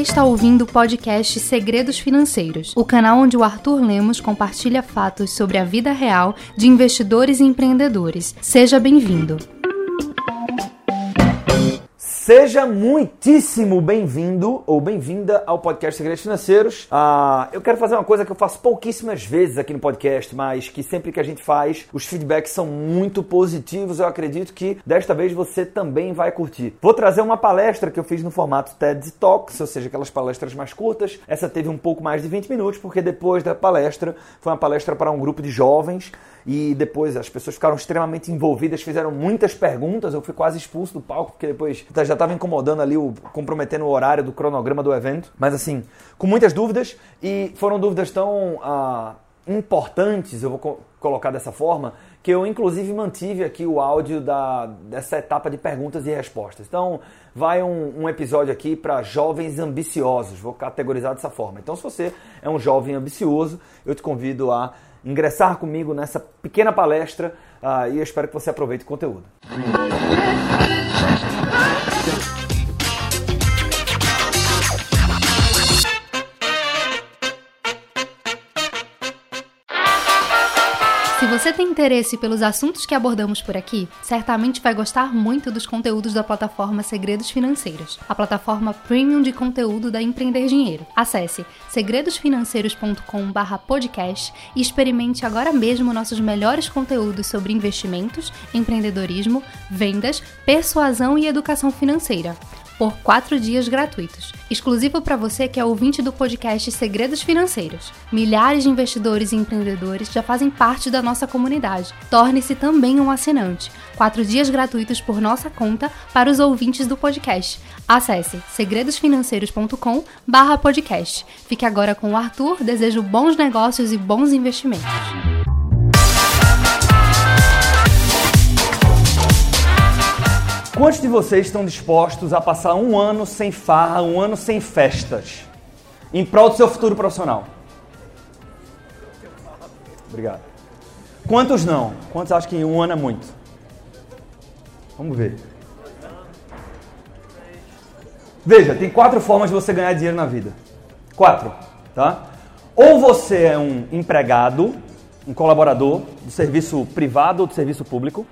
está ouvindo o podcast Segredos Financeiros, o canal onde o Arthur Lemos compartilha fatos sobre a vida real de investidores e empreendedores. Seja bem-vindo. Seja muitíssimo bem-vindo ou bem-vinda ao podcast Segredos Financeiros. Ah, eu quero fazer uma coisa que eu faço pouquíssimas vezes aqui no podcast, mas que sempre que a gente faz, os feedbacks são muito positivos. Eu acredito que desta vez você também vai curtir. Vou trazer uma palestra que eu fiz no formato TED Talks, ou seja, aquelas palestras mais curtas. Essa teve um pouco mais de 20 minutos, porque depois da palestra foi uma palestra para um grupo de jovens e depois as pessoas ficaram extremamente envolvidas, fizeram muitas perguntas. Eu fui quase expulso do palco, porque depois já estava incomodando ali, o, comprometendo o horário do cronograma do evento. Mas assim, com muitas dúvidas, e foram dúvidas tão ah, importantes, eu vou co colocar dessa forma, que eu inclusive mantive aqui o áudio da, dessa etapa de perguntas e respostas. Então, vai um, um episódio aqui para jovens ambiciosos, vou categorizar dessa forma. Então, se você é um jovem ambicioso, eu te convido a ingressar comigo nessa pequena palestra uh, e eu espero que você aproveite o conteúdo. Você tem interesse pelos assuntos que abordamos por aqui, certamente vai gostar muito dos conteúdos da plataforma Segredos Financeiros, a plataforma premium de conteúdo da Empreender Dinheiro. Acesse segredosfinanceiros.com/podcast e experimente agora mesmo nossos melhores conteúdos sobre investimentos, empreendedorismo, vendas, persuasão e educação financeira por quatro dias gratuitos, exclusivo para você que é ouvinte do podcast Segredos Financeiros. Milhares de investidores e empreendedores já fazem parte da nossa comunidade. Torne-se também um assinante. Quatro dias gratuitos por nossa conta para os ouvintes do podcast. Acesse segredosfinanceiros.com/podcast. Fique agora com o Arthur. Desejo bons negócios e bons investimentos. Quantos de vocês estão dispostos a passar um ano sem farra, um ano sem festas, em prol do seu futuro profissional? Obrigado. Quantos não? Quantos acham que um ano é muito? Vamos ver. Veja, tem quatro formas de você ganhar dinheiro na vida. Quatro, tá? Ou você é um empregado, um colaborador do serviço privado ou do serviço público.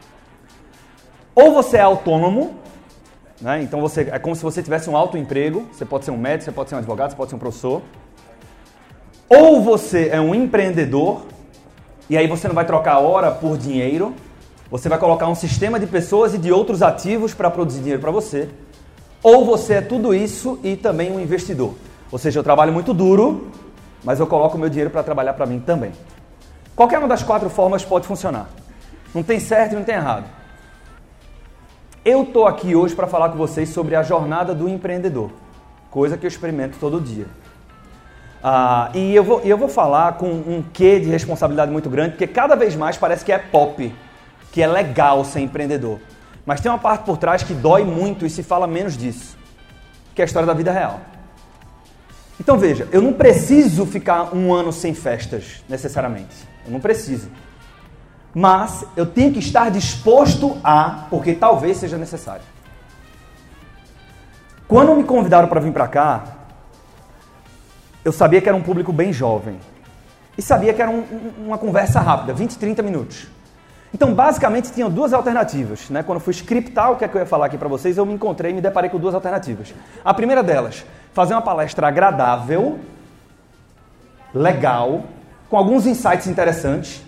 Ou você é autônomo, né? então você, é como se você tivesse um autoemprego, você pode ser um médico, você pode ser um advogado, você pode ser um professor. Ou você é um empreendedor, e aí você não vai trocar hora por dinheiro, você vai colocar um sistema de pessoas e de outros ativos para produzir dinheiro para você. Ou você é tudo isso e também um investidor. Ou seja, eu trabalho muito duro, mas eu coloco meu dinheiro para trabalhar para mim também. Qualquer uma das quatro formas pode funcionar. Não tem certo e não tem errado. Eu estou aqui hoje para falar com vocês sobre a jornada do empreendedor, coisa que eu experimento todo dia. Ah, e eu vou, eu vou falar com um quê de responsabilidade muito grande, porque cada vez mais parece que é pop, que é legal ser empreendedor. Mas tem uma parte por trás que dói muito e se fala menos disso, que é a história da vida real. Então veja, eu não preciso ficar um ano sem festas, necessariamente. Eu não preciso mas eu tenho que estar disposto a, porque talvez seja necessário. Quando me convidaram para vir para cá, eu sabia que era um público bem jovem. E sabia que era um, uma conversa rápida, 20, 30 minutos. Então, basicamente, tinha duas alternativas. Né? Quando eu fui scriptar o que, é que eu ia falar aqui para vocês, eu me encontrei e me deparei com duas alternativas. A primeira delas, fazer uma palestra agradável, legal, com alguns insights interessantes,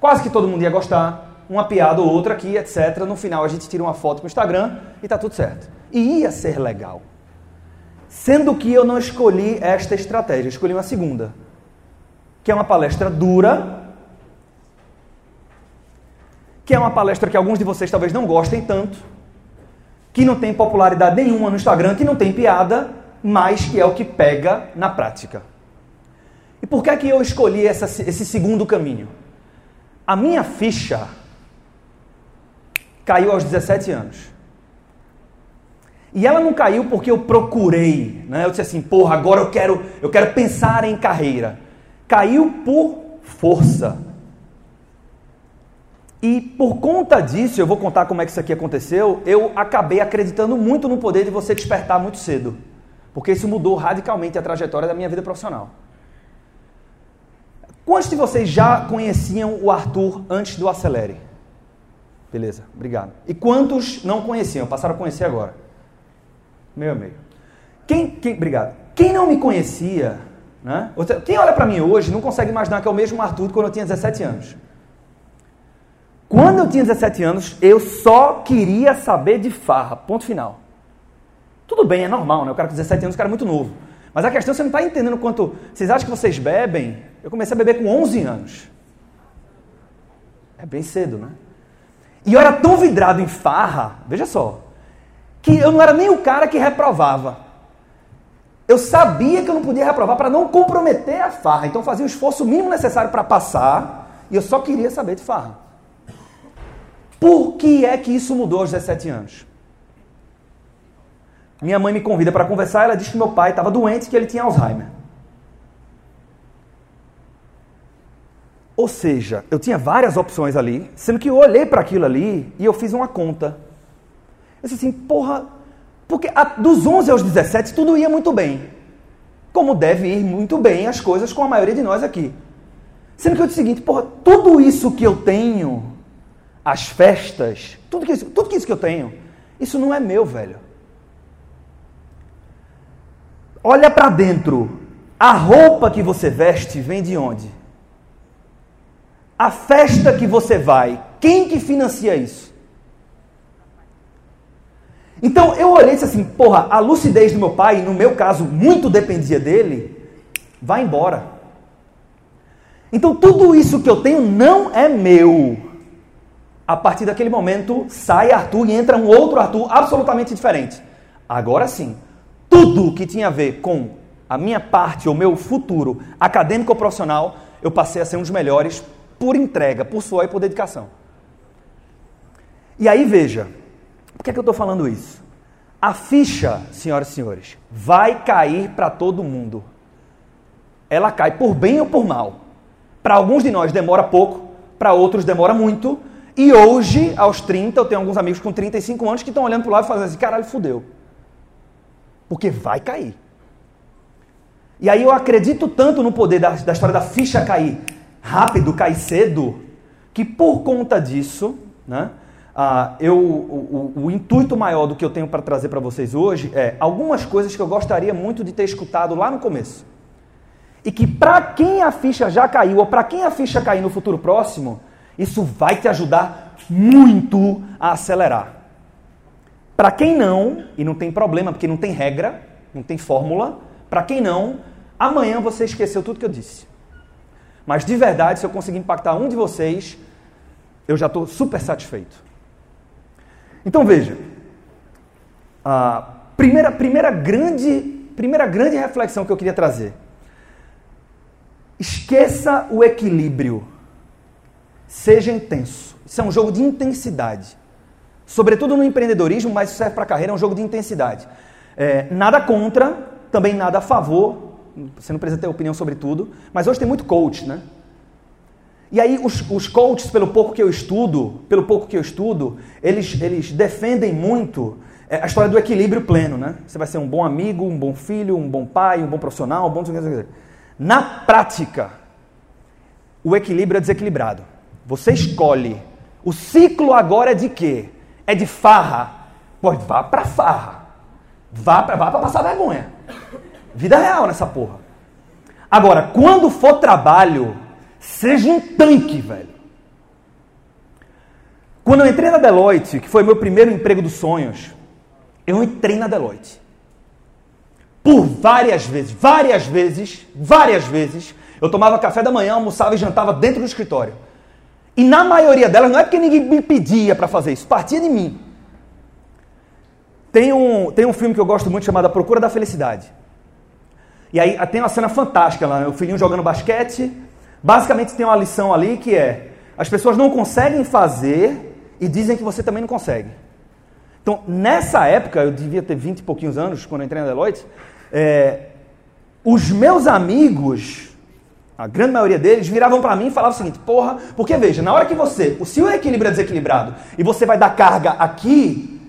Quase que todo mundo ia gostar, uma piada ou outra aqui, etc. No final a gente tira uma foto para o Instagram e tá tudo certo. E ia ser legal. Sendo que eu não escolhi esta estratégia, escolhi uma segunda, que é uma palestra dura, que é uma palestra que alguns de vocês talvez não gostem tanto, que não tem popularidade nenhuma no Instagram, que não tem piada, mas que é o que pega na prática. E por que é que eu escolhi essa, esse segundo caminho? A minha ficha caiu aos 17 anos. E ela não caiu porque eu procurei, né? Eu disse assim, porra, agora eu quero, eu quero pensar em carreira. Caiu por força. E por conta disso, eu vou contar como é que isso aqui aconteceu, eu acabei acreditando muito no poder de você despertar muito cedo. Porque isso mudou radicalmente a trajetória da minha vida profissional. Quantos de vocês já conheciam o Arthur antes do Acelere? Beleza, obrigado. E quantos não conheciam? Passaram a conhecer agora? Meu amigo. Quem, quem, obrigado. Quem não me conhecia, né? Quem olha para mim hoje não consegue imaginar que é o mesmo Arthur quando eu tinha 17 anos. Quando eu tinha 17 anos, eu só queria saber de farra. Ponto final. Tudo bem, é normal, né? O cara com 17 anos, o cara é muito novo. Mas a questão, você não está entendendo quanto. Vocês acham que vocês bebem? Eu comecei a beber com 11 anos. É bem cedo, né? E eu era tão vidrado em farra, veja só, que eu não era nem o cara que reprovava. Eu sabia que eu não podia reprovar para não comprometer a farra. Então fazia o esforço mínimo necessário para passar e eu só queria saber de farra. Por que é que isso mudou aos 17 anos? Minha mãe me convida para conversar, ela diz que meu pai estava doente, que ele tinha Alzheimer. Ou seja, eu tinha várias opções ali, sendo que eu olhei para aquilo ali e eu fiz uma conta. Eu disse assim, porra, porque a, dos 11 aos 17 tudo ia muito bem. Como deve ir muito bem as coisas com a maioria de nós aqui. Sendo que eu disse o seguinte, porra, tudo isso que eu tenho, as festas, tudo que tudo que isso que eu tenho, isso não é meu, velho. Olha para dentro. A roupa que você veste vem de onde? A festa que você vai, quem que financia isso? Então eu olhei e disse assim: porra, a lucidez do meu pai, no meu caso, muito dependia dele, vai embora. Então tudo isso que eu tenho não é meu. A partir daquele momento, sai Arthur e entra um outro Arthur absolutamente diferente. Agora sim, tudo que tinha a ver com a minha parte, o meu futuro acadêmico ou profissional, eu passei a ser um dos melhores por entrega, por suor e por dedicação. E aí veja, por que, é que eu estou falando isso? A ficha, senhoras e senhores, vai cair para todo mundo. Ela cai por bem ou por mal. Para alguns de nós demora pouco, para outros demora muito. E hoje, aos 30, eu tenho alguns amigos com 35 anos que estão olhando para o lado e falando assim: caralho, fudeu. Porque vai cair. E aí eu acredito tanto no poder da, da história da ficha cair rápido, cair cedo, que por conta disso, né, uh, eu, o, o, o, intuito maior do que eu tenho para trazer para vocês hoje é algumas coisas que eu gostaria muito de ter escutado lá no começo. E que para quem a ficha já caiu, ou para quem a ficha cair no futuro próximo, isso vai te ajudar muito a acelerar. Para quem não, e não tem problema, porque não tem regra, não tem fórmula, para quem não, amanhã você esqueceu tudo que eu disse. Mas de verdade, se eu conseguir impactar um de vocês, eu já estou super satisfeito. Então veja, a primeira, primeira, grande, primeira grande reflexão que eu queria trazer. Esqueça o equilíbrio. Seja intenso. Isso é um jogo de intensidade. Sobretudo no empreendedorismo, mas serve para carreira, é um jogo de intensidade. É, nada contra, também nada a favor. Você não precisa ter opinião sobre tudo. Mas hoje tem muito coach, né? E aí os, os coaches, pelo pouco que eu estudo, pelo pouco que eu estudo, eles, eles defendem muito é, a história do equilíbrio pleno, né? Você vai ser um bom amigo, um bom filho, um bom pai, um bom profissional, um bom... Na prática, o equilíbrio é desequilibrado. Você escolhe. O ciclo agora é de quê? É de farra, pode vá pra farra. Vá pra, vá pra passar vergonha. Vida real nessa porra. Agora, quando for trabalho, seja um tanque, velho. Quando eu entrei na Deloitte, que foi meu primeiro emprego dos sonhos, eu entrei na Deloitte. Por várias vezes, várias vezes, várias vezes, eu tomava café da manhã, almoçava e jantava dentro do escritório. E na maioria delas, não é porque ninguém me pedia para fazer isso, partia de mim. Tem um, tem um filme que eu gosto muito chamado A Procura da Felicidade. E aí tem uma cena fantástica lá, né? o filhinho jogando basquete. Basicamente tem uma lição ali que é: as pessoas não conseguem fazer e dizem que você também não consegue. Então, nessa época, eu devia ter 20 e pouquinhos anos, quando entrei na Deloitte, é, os meus amigos a grande maioria deles viravam para mim e falavam o seguinte: porra, porque veja, na hora que você, o equilíbrio é desequilibrado e você vai dar carga aqui,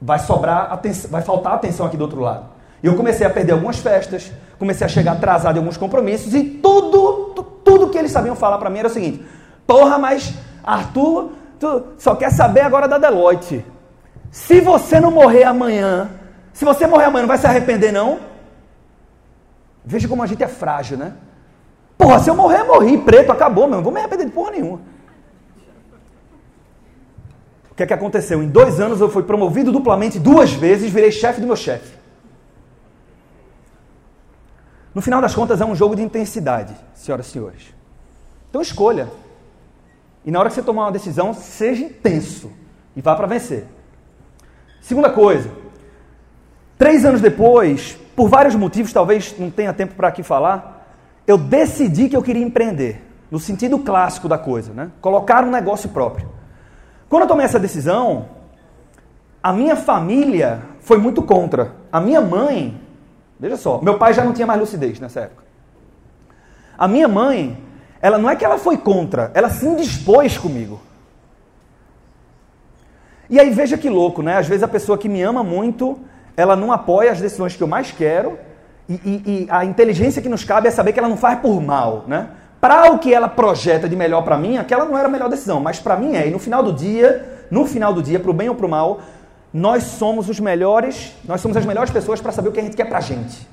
vai sobrar atenção, vai faltar atenção aqui do outro lado. E eu comecei a perder algumas festas, comecei a chegar atrasado em alguns compromissos e tudo, tudo que eles sabiam falar para mim era o seguinte: porra, mas Arthur, tu só quer saber agora da Deloitte. Se você não morrer amanhã, se você morrer amanhã, não vai se arrepender, não? Veja como a gente é frágil, né? Porra, se eu morrer, morri, preto, acabou, meu. Não vou me arrepender de porra nenhuma. O que é que aconteceu? Em dois anos eu fui promovido duplamente duas vezes, virei chefe do meu chefe. No final das contas, é um jogo de intensidade, senhoras e senhores. Então escolha. E na hora que você tomar uma decisão, seja intenso e vá para vencer. Segunda coisa, três anos depois, por vários motivos, talvez não tenha tempo para aqui falar, eu decidi que eu queria empreender, no sentido clássico da coisa, né? colocar um negócio próprio. Quando eu tomei essa decisão, a minha família foi muito contra. A minha mãe, veja só, meu pai já não tinha mais lucidez nessa época. A minha mãe, ela não é que ela foi contra, ela se indispôs comigo. E aí veja que louco, né? Às vezes a pessoa que me ama muito, ela não apoia as decisões que eu mais quero, e, e, e a inteligência que nos cabe é saber que ela não faz por mal, né? Para o que ela projeta de melhor para mim, aquela não era a melhor decisão, mas para mim é. E no final do dia, no final do dia, para o bem ou para o mal, nós somos os melhores, nós somos as melhores pessoas para saber o que a gente quer para a gente.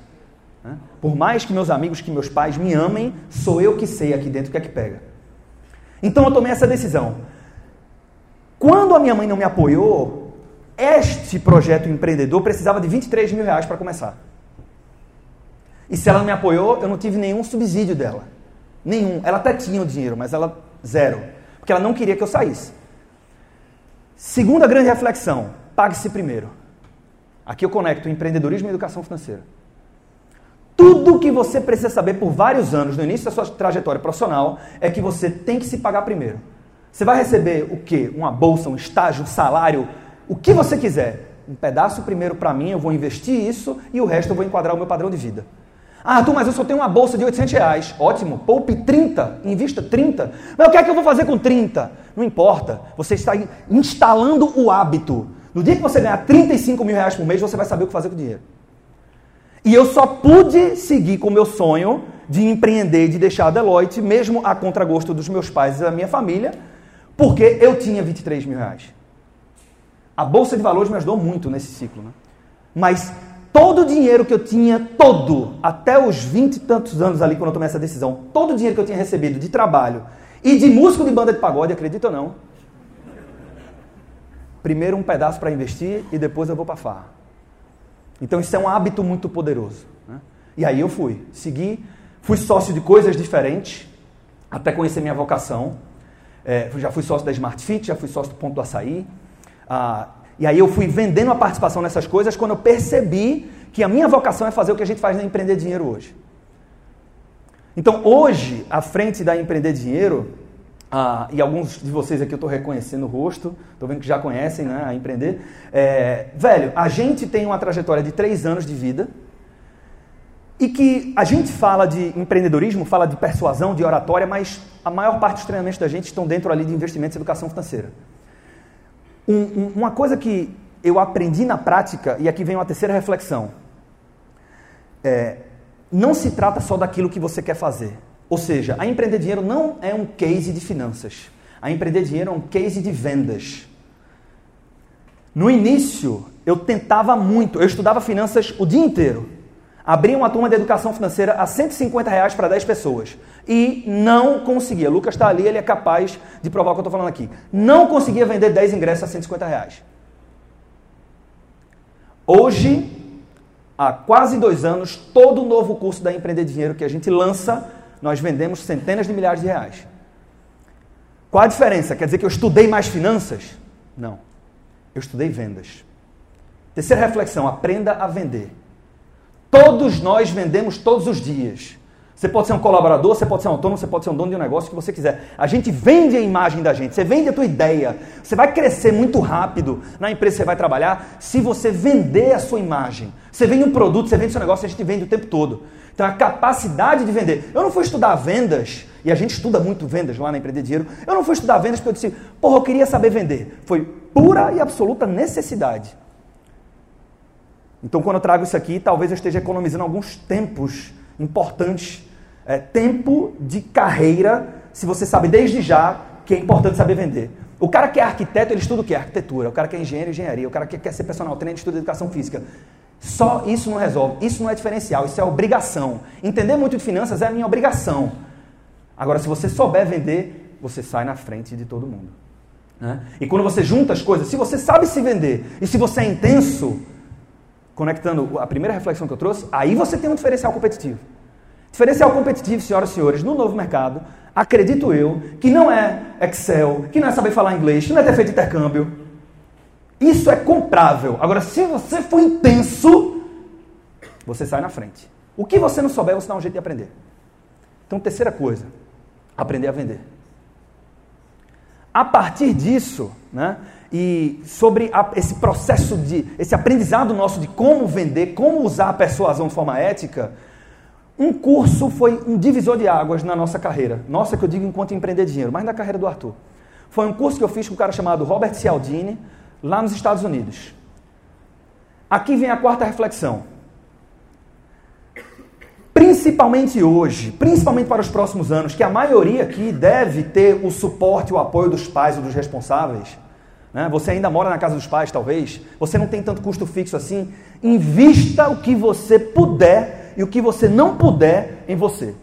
Né? Por mais que meus amigos, que meus pais me amem, sou eu que sei aqui dentro o que é que pega. Então eu tomei essa decisão. Quando a minha mãe não me apoiou, este projeto empreendedor precisava de 23 mil reais para começar. E se ela não me apoiou, eu não tive nenhum subsídio dela. Nenhum. Ela até tinha o dinheiro, mas ela zero. Porque ela não queria que eu saísse. Segunda grande reflexão: pague-se primeiro. Aqui eu conecto empreendedorismo e educação financeira. Tudo que você precisa saber por vários anos no início da sua trajetória profissional é que você tem que se pagar primeiro. Você vai receber o quê? Uma bolsa, um estágio, um salário, o que você quiser. Um pedaço primeiro para mim, eu vou investir isso e o resto eu vou enquadrar o meu padrão de vida. Ah, Arthur, mas eu só tenho uma bolsa de 800 reais. Ótimo, poupe 30, invista 30. Mas o que é que eu vou fazer com 30? Não importa, você está instalando o hábito. No dia que você ganhar 35 mil reais por mês, você vai saber o que fazer com o dinheiro. E eu só pude seguir com o meu sonho de empreender, de deixar a Deloitte, mesmo a contragosto dos meus pais e da minha família, porque eu tinha 23 mil reais. A Bolsa de Valores me ajudou muito nesse ciclo. Né? Mas todo o dinheiro que eu tinha, todo, até os 20 e tantos anos ali, quando eu tomei essa decisão, todo o dinheiro que eu tinha recebido de trabalho e de músico de banda de pagode, acredita ou não? Primeiro um pedaço para investir e depois eu vou para farra. Então isso é um hábito muito poderoso. Né? E aí eu fui, segui, fui sócio de coisas diferentes, até conhecer minha vocação. É, já fui sócio da Smart Fit, já fui sócio do Ponto do Açaí. Ah, e aí eu fui vendendo a participação nessas coisas quando eu percebi que a minha vocação é fazer o que a gente faz na Empreender Dinheiro hoje. Então hoje, à frente da Empreender Dinheiro, ah, e alguns de vocês aqui eu estou reconhecendo o rosto, estou vendo que já conhecem né, a Empreender. É, velho, a gente tem uma trajetória de três anos de vida e que a gente fala de empreendedorismo, fala de persuasão, de oratória, mas a maior parte dos treinamentos da gente estão dentro ali de investimentos e educação financeira. Um, um, uma coisa que eu aprendi na prática, e aqui vem uma terceira reflexão. É, não se trata só daquilo que você quer fazer. Ou seja, a empreender dinheiro não é um case de finanças. A empreender dinheiro é um case de vendas. No início, eu tentava muito, eu estudava finanças o dia inteiro. Abria uma turma de educação financeira a 150 reais para 10 pessoas. E não conseguia. Lucas está ali, ele é capaz de provar o que eu estou falando aqui. Não conseguia vender 10 ingressos a 150 reais. Hoje, há quase dois anos, todo novo curso da Empreender Dinheiro que a gente lança, nós vendemos centenas de milhares de reais. Qual a diferença? Quer dizer que eu estudei mais finanças? Não. Eu estudei vendas. Terceira reflexão: aprenda a vender. Todos nós vendemos todos os dias. Você pode ser um colaborador, você pode ser um autônomo, você pode ser um dono de um negócio que você quiser. A gente vende a imagem da gente, você vende a tua ideia. Você vai crescer muito rápido na empresa que você vai trabalhar se você vender a sua imagem. Você vende um produto, você vende seu negócio, a gente vende o tempo todo. Então a capacidade de vender. Eu não fui estudar vendas, e a gente estuda muito vendas lá na Empreender Dinheiro. Eu não fui estudar vendas porque eu disse, porra, eu queria saber vender. Foi pura e absoluta necessidade. Então, quando eu trago isso aqui, talvez eu esteja economizando alguns tempos importantes. É, tempo de carreira, se você sabe desde já que é importante saber vender. O cara que é arquiteto, ele estuda o que? Arquitetura. O cara que é engenheiro, engenharia. O cara que quer ser personal trainer, estuda educação física. Só isso não resolve. Isso não é diferencial, isso é obrigação. Entender muito de finanças é a minha obrigação. Agora, se você souber vender, você sai na frente de todo mundo. Né? E quando você junta as coisas, se você sabe se vender e se você é intenso, conectando a primeira reflexão que eu trouxe, aí você tem um diferencial competitivo. Diferencial competitivo, senhoras e senhores, no novo mercado, acredito eu, que não é Excel, que não é saber falar inglês, que não é ter feito intercâmbio. Isso é comprável. Agora, se você for intenso, você sai na frente. O que você não souber, você dá um jeito de aprender. Então, terceira coisa, aprender a vender. A partir disso, né, e sobre a, esse processo de, esse aprendizado nosso de como vender, como usar a persuasão de forma ética, um curso foi um divisor de águas na nossa carreira. Nossa, que eu digo enquanto empreender dinheiro, mas na carreira do Arthur. Foi um curso que eu fiz com um cara chamado Robert Cialdini, lá nos Estados Unidos. Aqui vem a quarta reflexão. Principalmente hoje, principalmente para os próximos anos, que a maioria aqui deve ter o suporte, o apoio dos pais ou dos responsáveis. Né? Você ainda mora na casa dos pais, talvez. Você não tem tanto custo fixo assim. Invista o que você puder e o que você não puder em você.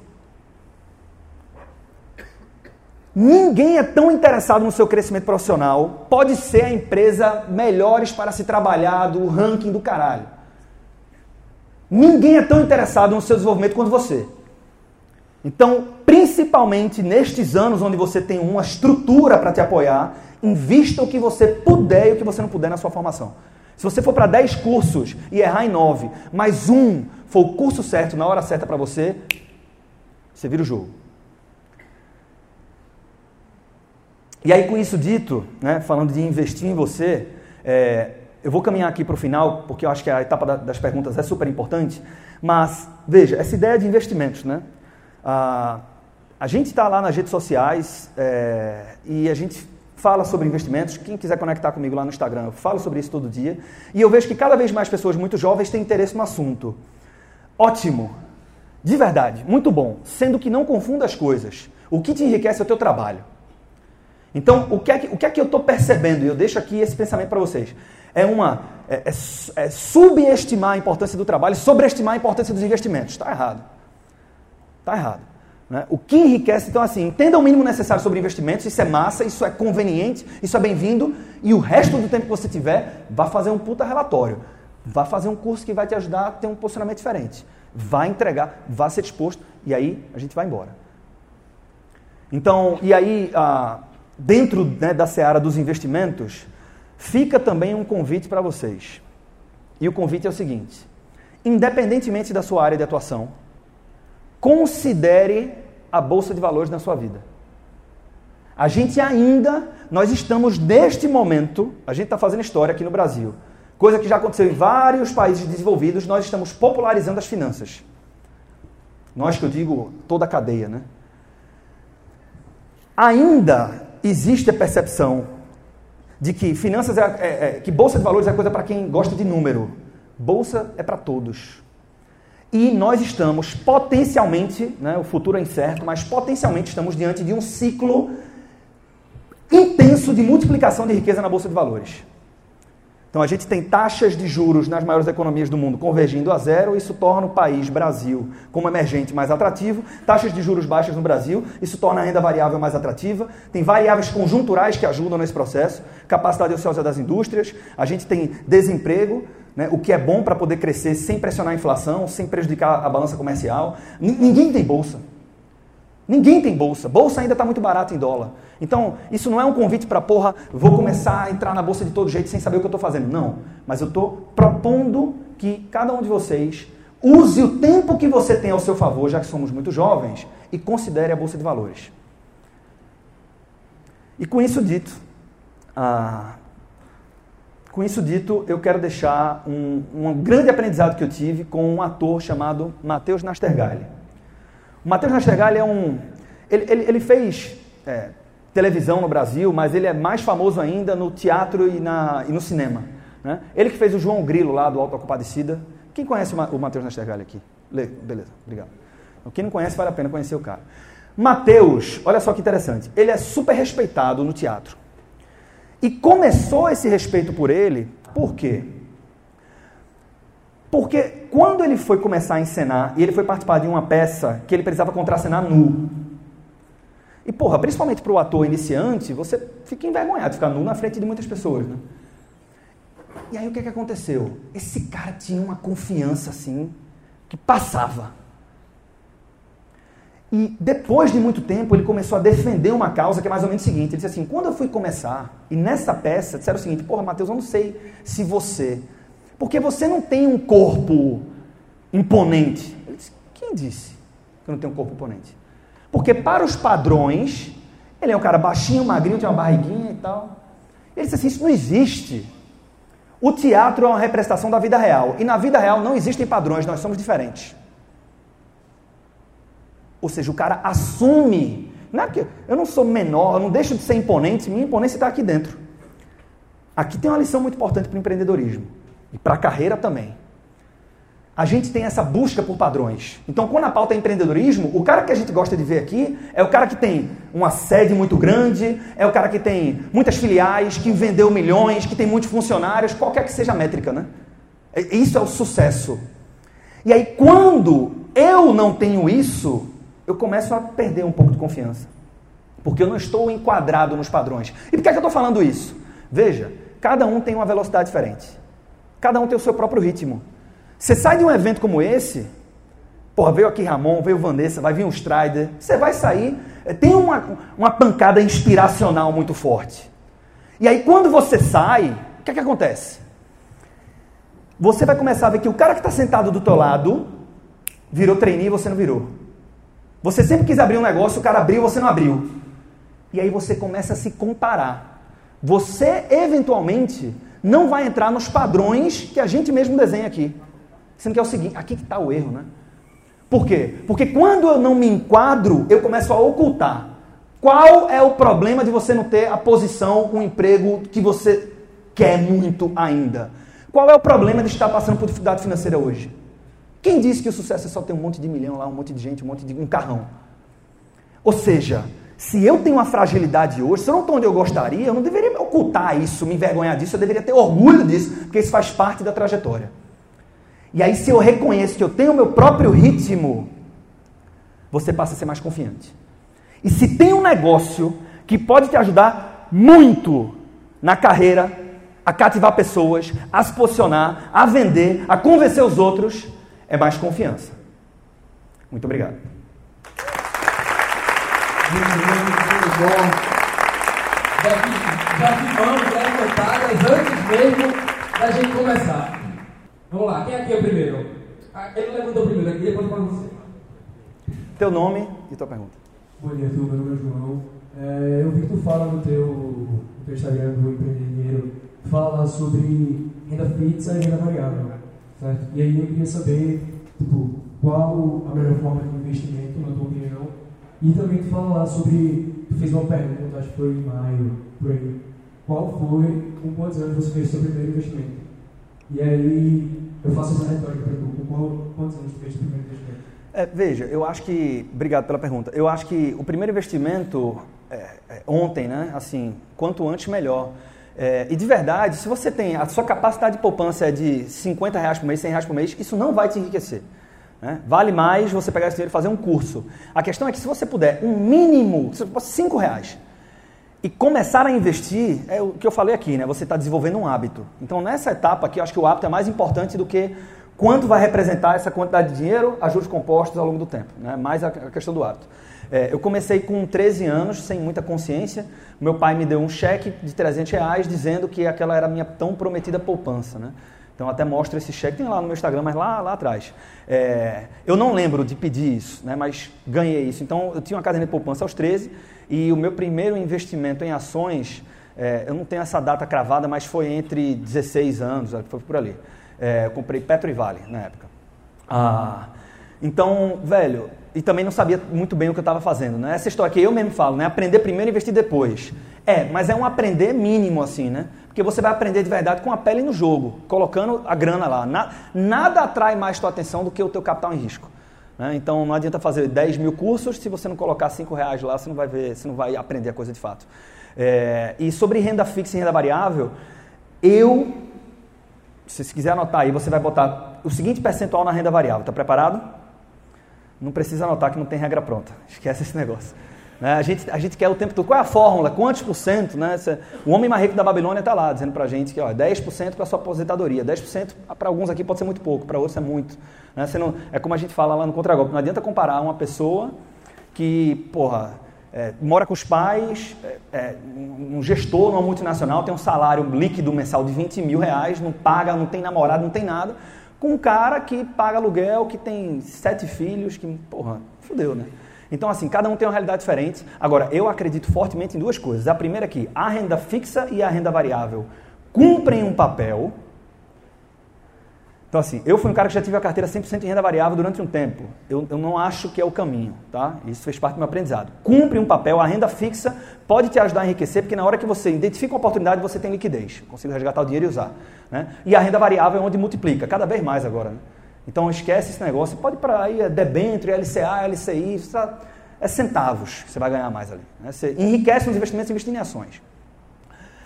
Ninguém é tão interessado no seu crescimento profissional. Pode ser a empresa melhores para se trabalhar do ranking do caralho. Ninguém é tão interessado no seu desenvolvimento quanto você. Então, principalmente nestes anos onde você tem uma estrutura para te apoiar, invista o que você puder e o que você não puder na sua formação. Se você for para 10 cursos e errar em 9, mas um for o curso certo na hora certa para você, você vira o jogo. E aí, com isso dito, né, falando de investir em você, é, eu vou caminhar aqui para o final, porque eu acho que a etapa da, das perguntas é super importante. Mas, veja, essa ideia de investimentos, né? Ah, a gente está lá nas redes sociais é, e a gente fala sobre investimentos. Quem quiser conectar comigo lá no Instagram, eu falo sobre isso todo dia. E eu vejo que cada vez mais pessoas muito jovens têm interesse no assunto. Ótimo. De verdade, muito bom. Sendo que não confunda as coisas. O que te enriquece é o teu trabalho. Então, o que é que, o que, é que eu estou percebendo? E eu deixo aqui esse pensamento para vocês é uma é, é, é subestimar a importância do trabalho, sobreestimar a importância dos investimentos. Está errado. Está errado. Né? O que enriquece, então, assim, entenda o mínimo necessário sobre investimentos, isso é massa, isso é conveniente, isso é bem-vindo, e o resto do tempo que você tiver, vá fazer um puta relatório. Vá fazer um curso que vai te ajudar a ter um posicionamento diferente. Vá entregar, vá ser disposto, e aí a gente vai embora. Então, e aí, ah, dentro né, da seara dos investimentos, fica também um convite para vocês. E o convite é o seguinte: independentemente da sua área de atuação, considere a bolsa de valores na sua vida. A gente ainda, nós estamos neste momento, a gente está fazendo história aqui no Brasil, coisa que já aconteceu em vários países desenvolvidos, nós estamos popularizando as finanças. Nós que eu digo toda a cadeia, né? Ainda existe a percepção de que finanças é, é, é que bolsa de valores é coisa para quem gosta de número. Bolsa é para todos. E nós estamos potencialmente, né, o futuro é incerto, mas potencialmente estamos diante de um ciclo intenso de multiplicação de riqueza na bolsa de valores. Então a gente tem taxas de juros nas maiores economias do mundo convergindo a zero, isso torna o país, Brasil, como emergente mais atrativo. Taxas de juros baixas no Brasil, isso torna a renda variável mais atrativa. Tem variáveis conjunturais que ajudam nesse processo, capacidade ociosa das indústrias, a gente tem desemprego, né, o que é bom para poder crescer sem pressionar a inflação, sem prejudicar a balança comercial. N ninguém tem bolsa. Ninguém tem bolsa. Bolsa ainda está muito barato em dólar. Então, isso não é um convite para, porra, vou começar a entrar na bolsa de todo jeito sem saber o que eu estou fazendo. Não. Mas eu estou propondo que cada um de vocês use o tempo que você tem ao seu favor, já que somos muito jovens, e considere a bolsa de valores. E com isso dito, ah, com isso dito, eu quero deixar um, um grande aprendizado que eu tive com um ator chamado Matheus Nastergalli. O Matheus Nastergalli é um. Ele, ele, ele fez é, televisão no Brasil, mas ele é mais famoso ainda no teatro e, na, e no cinema. Né? Ele que fez o João Grilo lá do Alto da Compadecida. Quem conhece o Matheus Nastergalli aqui? Beleza, obrigado. Então, quem não conhece, vale a pena conhecer o cara. Mateus, olha só que interessante, ele é super respeitado no teatro. E começou esse respeito por ele, por quê? Porque quando ele foi começar a encenar, e ele foi participar de uma peça que ele precisava contracenar nu. E, porra, principalmente para o ator iniciante, você fica envergonhado de ficar nu na frente de muitas pessoas, né? E aí o que, que aconteceu? Esse cara tinha uma confiança assim, que passava. E depois de muito tempo, ele começou a defender uma causa que é mais ou menos o seguinte: ele disse assim, quando eu fui começar, e nessa peça, disseram o seguinte, porra, Mateus, eu não sei se você. Porque você não tem um corpo imponente. Ele disse, quem disse que eu não tenho um corpo imponente? Porque para os padrões, ele é um cara baixinho, magrinho, tem uma barriguinha e tal. Ele disse assim: isso não existe. O teatro é uma representação da vida real. E na vida real não existem padrões, nós somos diferentes. Ou seja, o cara assume. Não é eu não sou menor, eu não deixo de ser imponente, minha imponência está aqui dentro. Aqui tem uma lição muito importante para o empreendedorismo e para a carreira também. A gente tem essa busca por padrões. Então, quando a pauta é empreendedorismo, o cara que a gente gosta de ver aqui é o cara que tem uma sede muito grande, é o cara que tem muitas filiais, que vendeu milhões, que tem muitos funcionários, qualquer que seja a métrica, né? Isso é o sucesso. E aí, quando eu não tenho isso, eu começo a perder um pouco de confiança. Porque eu não estou enquadrado nos padrões. E por que, é que eu estou falando isso? Veja, cada um tem uma velocidade diferente. Cada um tem o seu próprio ritmo. Você sai de um evento como esse, porra, veio aqui Ramon, veio Vanessa, vai vir um Strider, você vai sair, eh, tem uma, uma pancada inspiracional muito forte. E aí quando você sai, o que é que acontece? Você vai começar a ver que o cara que está sentado do teu lado virou trainee e você não virou. Você sempre quis abrir um negócio, o cara abriu, você não abriu. E aí você começa a se comparar. Você, eventualmente, não vai entrar nos padrões que a gente mesmo desenha aqui. Sendo que é o seguinte, aqui que está o erro, né? Por quê? Porque quando eu não me enquadro, eu começo a ocultar. Qual é o problema de você não ter a posição, o emprego que você quer muito ainda? Qual é o problema de estar passando por dificuldade financeira hoje? Quem disse que o sucesso é só ter um monte de milhão lá, um monte de gente, um monte de um carrão? Ou seja, se eu tenho uma fragilidade hoje, se eu não estou onde eu gostaria, eu não deveria ocultar isso, me envergonhar disso, eu deveria ter orgulho disso, porque isso faz parte da trajetória. E aí, se eu reconheço que eu tenho o meu próprio ritmo, você passa a ser mais confiante. E se tem um negócio que pode te ajudar muito na carreira, a cativar pessoas, a se posicionar, a vender, a convencer os outros, é mais confiança. Muito obrigado. Muito bom. Já vamos dar antes mesmo da gente começar. Vamos lá, quem aqui é o primeiro? Ah, ele levantou primeiro aqui, depois para você. Teu nome e tua pergunta. Bom dia, tudo. Meu nome é João. É, eu vi que tu fala no teu, no teu Instagram do Empreender Dinheiro, fala sobre renda fixa e renda variável. Certo? E aí eu queria saber tipo, qual a melhor forma de investimento, na tua opinião. E também tu fala lá sobre. Tu fez uma pergunta, acho que foi em maio, por aí. Qual foi, com quantos anos você fez seu primeiro investimento? E aí eu faço essa retórica para tu, com quantos anos você fez o primeiro investimento? É, veja, eu acho que. Obrigado pela pergunta. Eu acho que o primeiro investimento, é, é, ontem, né? Assim, quanto antes, melhor. É, e de verdade, se você tem a sua capacidade de poupança é de 50 reais por mês, 100 reais por mês, isso não vai te enriquecer. Né? Vale mais você pegar esse dinheiro e fazer um curso. A questão é que se você puder um mínimo, 5 reais, e começar a investir, é o que eu falei aqui, né? Você está desenvolvendo um hábito. Então, nessa etapa aqui, eu acho que o hábito é mais importante do que quanto vai representar essa quantidade de dinheiro a juros compostos ao longo do tempo. Né? Mais a questão do hábito. É, eu comecei com 13 anos, sem muita consciência. Meu pai me deu um cheque de 300 reais dizendo que aquela era a minha tão prometida poupança. Né? Então até mostro esse cheque, tem lá no meu Instagram, mas lá, lá atrás. É, eu não lembro de pedir isso, né, mas ganhei isso. Então eu tinha uma caderneta de poupança aos 13 e o meu primeiro investimento em ações, é, eu não tenho essa data cravada, mas foi entre 16 anos, foi por ali. É, eu comprei Petro e Vale na época. Ah, então, velho, e também não sabia muito bem o que eu estava fazendo. Né? Essa história que eu mesmo falo, né? aprender primeiro e investir depois. É, mas é um aprender mínimo, assim, né? Porque você vai aprender de verdade com a pele no jogo, colocando a grana lá. Na, nada atrai mais tua atenção do que o teu capital em risco. Né? Então não adianta fazer 10 mil cursos se você não colocar 5 reais lá, você não vai ver, você não vai aprender a coisa de fato. É, e sobre renda fixa e renda variável, eu, se quiser anotar aí, você vai botar o seguinte percentual na renda variável. Está preparado? Não precisa anotar que não tem regra pronta. Esquece esse negócio. Né? A, gente, a gente quer o tempo todo. Qual é a fórmula? Quantos por cento? Né? O homem mais rico da Babilônia está lá, dizendo para a gente que ó, 10% para a sua aposentadoria. 10% para alguns aqui pode ser muito pouco, para outros é muito. Né? Não, é como a gente fala lá no Contragolpe. Não adianta comparar uma pessoa que, porra, é, mora com os pais, é, é, um gestor numa multinacional, tem um salário líquido mensal de 20 mil reais, não paga, não tem namorado, não tem nada, com um cara que paga aluguel, que tem sete filhos, que, porra, fudeu, né? Então, assim, cada um tem uma realidade diferente. Agora, eu acredito fortemente em duas coisas. A primeira é que a renda fixa e a renda variável cumprem um papel. Então, assim, eu fui um cara que já tive a carteira 100% em renda variável durante um tempo. Eu, eu não acho que é o caminho, tá? Isso fez parte do meu aprendizado. Cumpre um papel, a renda fixa pode te ajudar a enriquecer, porque na hora que você identifica uma oportunidade, você tem liquidez. Consigo resgatar o dinheiro e usar. Né? E a renda variável é onde multiplica, cada vez mais agora. Né? Então esquece esse negócio. Pode para aí, é debênture, LCA, LCI, é centavos que você vai ganhar mais ali. Né? Você enriquece nos investimentos investe em ações.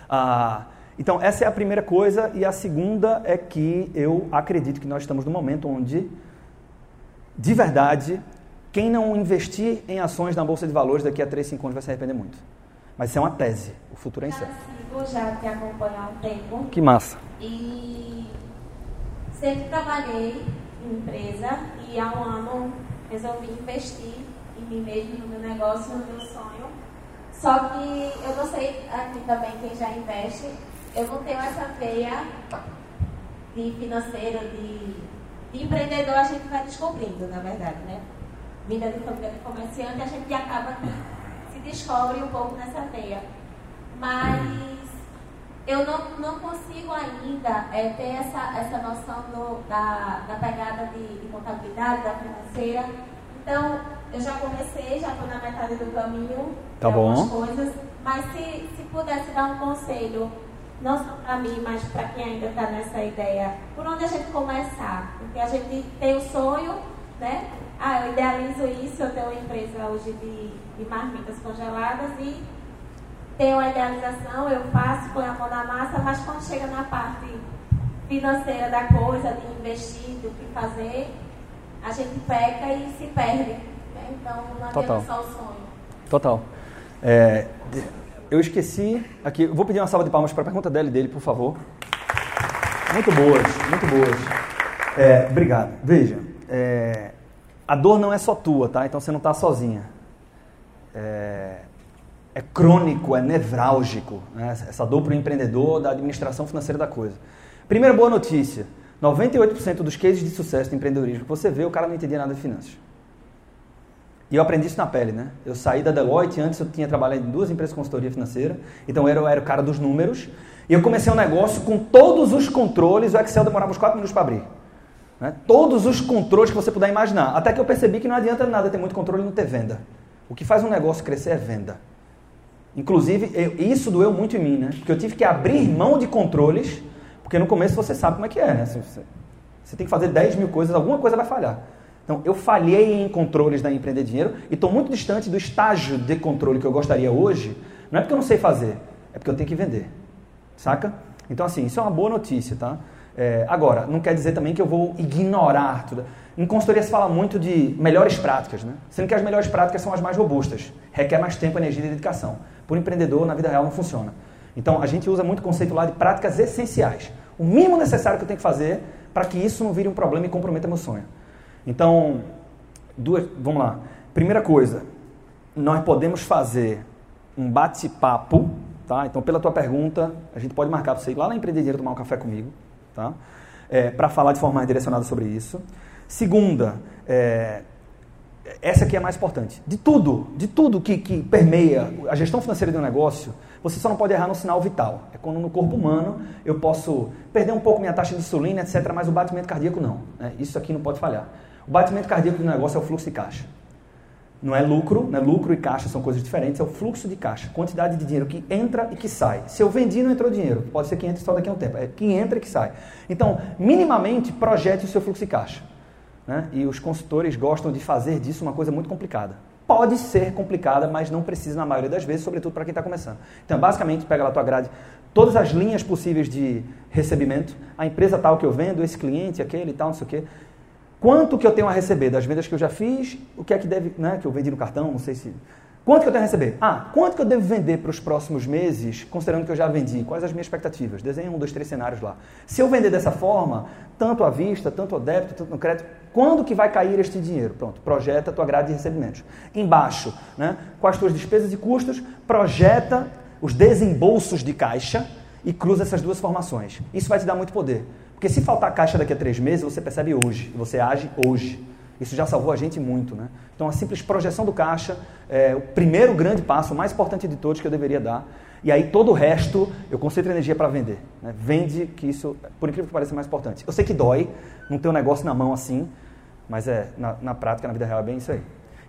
Ah, então essa é a primeira coisa. E a segunda é que eu acredito que nós estamos num momento onde, de verdade, quem não investir em ações na Bolsa de Valores daqui a 3, 5 anos vai se arrepender muito. Mas isso é uma tese. O futuro é incerto. Eu já te acompanho há um tempo. Que massa. E sempre trabalhei empresa e há um ano resolvi investir em mim mesmo, no meu negócio, no meu sonho. Só que eu não sei aqui também quem já investe, eu não tenho essa veia de financeiro, de, de empreendedor, a gente vai descobrindo, na verdade, né? Vinda de família de comerciante, a gente acaba se descobre um pouco nessa veia. Mas eu não, não consigo ainda é, ter essa, essa noção do, da, da pegada de, de, contabilidade, da financeira. Então, eu já comecei, já estou na metade do caminho tá bom. algumas coisas, mas se, se pudesse dar um conselho, não só para mim, mas para quem ainda está nessa ideia, por onde a gente começar? Porque a gente tem o sonho, né? Ah, eu idealizo isso, eu tenho uma empresa hoje de, de marmitas congeladas e tenho a idealização, eu faço, ponho a mão na massa, mas quando chega na parte financeira da coisa, de investir, do que fazer, a gente peca e se perde. Né? Então não adianta só o sonho. Total. É, eu esqueci aqui, vou pedir uma salva de palmas para a pergunta dela e dele, por favor. Muito boas, muito boas. É, obrigado. Veja, é, a dor não é só tua, tá? Então você não está sozinha. É, é crônico, é nevrálgico, né? essa dor para o empreendedor da administração financeira da coisa. Primeira boa notícia, 98% dos cases de sucesso de empreendedorismo que você vê, o cara não entendia nada de finanças. E eu aprendi isso na pele, né? Eu saí da Deloitte, antes eu tinha trabalhado em duas empresas de consultoria financeira, então eu era o cara dos números, e eu comecei um negócio com todos os controles, o Excel demorava uns 4 minutos para abrir. Né? Todos os controles que você puder imaginar. Até que eu percebi que não adianta nada ter muito controle e não ter venda. O que faz um negócio crescer é venda. Inclusive, eu, isso doeu muito em mim, né? Porque eu tive que abrir mão de controles, porque no começo você sabe como é que é, né? Você, você tem que fazer 10 mil coisas, alguma coisa vai falhar. Então, eu falhei em controles da Empreender Dinheiro e estou muito distante do estágio de controle que eu gostaria hoje. Não é porque eu não sei fazer, é porque eu tenho que vender. Saca? Então, assim, isso é uma boa notícia, tá? É, agora, não quer dizer também que eu vou ignorar tudo. Em consultoria se fala muito de melhores práticas, né? Sendo que as melhores práticas são as mais robustas. Requer mais tempo, energia e dedicação. Por empreendedor, na vida real, não funciona. Então, a gente usa muito o conceito lá de práticas essenciais. O mínimo necessário que eu tenho que fazer para que isso não vire um problema e comprometa meu sonho. Então, duas, vamos lá. Primeira coisa, nós podemos fazer um bate-papo, tá? Então, pela tua pergunta, a gente pode marcar para você ir lá na Empreender tomar um café comigo, tá? É, para falar de forma mais direcionada sobre isso. Segunda, é, essa aqui é a mais importante. De tudo, de tudo que, que permeia a gestão financeira de um negócio, você só não pode errar no sinal vital. É quando no corpo humano eu posso perder um pouco minha taxa de insulina, etc., mas o batimento cardíaco não. Né? Isso aqui não pode falhar. O batimento cardíaco do negócio é o fluxo de caixa. Não é lucro, né? lucro e caixa são coisas diferentes, é o fluxo de caixa, quantidade de dinheiro que entra e que sai. Se eu vendi não entrou dinheiro, pode ser que entre só daqui a um tempo, é que entra e que sai. Então, minimamente, projete o seu fluxo de caixa. Né? E os consultores gostam de fazer disso uma coisa muito complicada. Pode ser complicada, mas não precisa na maioria das vezes, sobretudo para quem está começando. Então, basicamente, pega lá a tua grade, todas as linhas possíveis de recebimento, a empresa tal que eu vendo, esse cliente, aquele e tal, não sei o quê. Quanto que eu tenho a receber das vendas que eu já fiz, o que é que deve, né, que eu vendi no cartão, não sei se... Quanto que eu tenho a receber? Ah, quanto que eu devo vender para os próximos meses, considerando que eu já vendi? Quais as minhas expectativas? Desenha um, dois, três cenários lá. Se eu vender dessa forma, tanto à vista, tanto ao débito, tanto no crédito, quando que vai cair este dinheiro? Pronto, projeta a tua grade de recebimentos. Embaixo, né, quais as tuas despesas e custos, projeta os desembolsos de caixa e cruza essas duas formações. Isso vai te dar muito poder. Porque se faltar caixa daqui a três meses, você percebe hoje, você age hoje. Isso já salvou a gente muito, né? Então, a simples projeção do caixa é o primeiro grande passo, o mais importante de todos que eu deveria dar. E aí, todo o resto, eu concentro energia para vender. Né? Vende, que isso, por incrível que pareça, é mais importante. Eu sei que dói, não ter um negócio na mão assim, mas é, na, na prática, na vida real, é bem isso aí.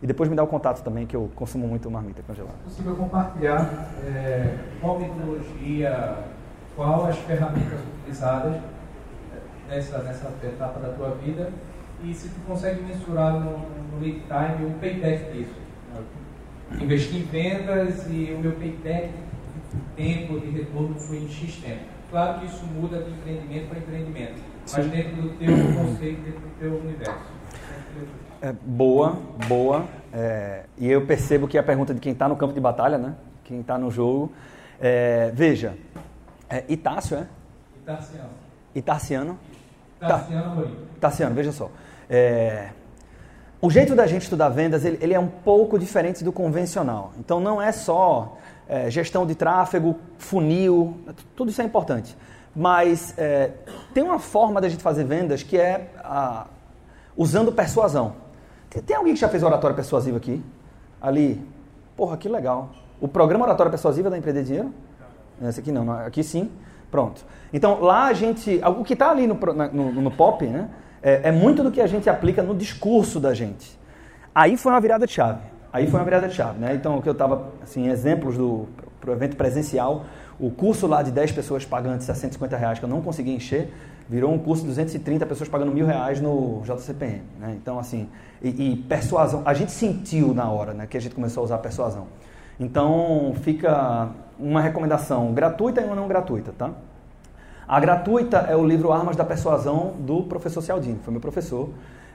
E depois me dá o contato também, que eu consumo muito marmita congelada. É possível compartilhar é, qual metodologia, qual as ferramentas utilizadas nessa, nessa etapa da tua vida e se tu consegue mensurar no, no lead time o payback disso. Investir em vendas e o meu payback de tempo de retorno foi em X tempo. Claro que isso muda de empreendimento para empreendimento, mas dentro do teu conceito, dentro do teu universo. É, boa, boa. É, e eu percebo que é a pergunta de quem está no campo de batalha, né? Quem está no jogo. É, veja, é, Itácio, é? Itarciano. Itarciano. Tarciano tá. Tarciano, veja só. É, o jeito da gente estudar vendas, ele, ele, é um pouco diferente do convencional. Então, não é só é, gestão de tráfego, funil, tudo isso é importante. Mas é, tem uma forma da gente fazer vendas que é a, usando persuasão. Tem, tem, alguém que já fez oratória persuasiva aqui? Ali, porra, que legal. O programa Oratória Persuasiva da Empreender Dinheiro? Esse aqui não, aqui sim. Pronto. Então, lá a gente. O que está ali no, no, no, pop, né? É, é, muito do que a gente aplica no discurso da gente. Aí foi uma virada de chave. Aí foi uma virada de chave, né? Então, o que eu estava, assim, exemplos do pro evento presencial, o curso lá de 10 pessoas pagando 650 reais, que eu não consegui encher, virou um curso de 230 pessoas pagando mil reais no JCPM. Né? Então, assim, e, e, persuasão. A gente sentiu na hora né, que a gente começou a usar persuasão. Então, fica uma recomendação gratuita e uma não gratuita, tá? A gratuita é o livro Armas da Persuasão do professor Cialdini, foi meu professor.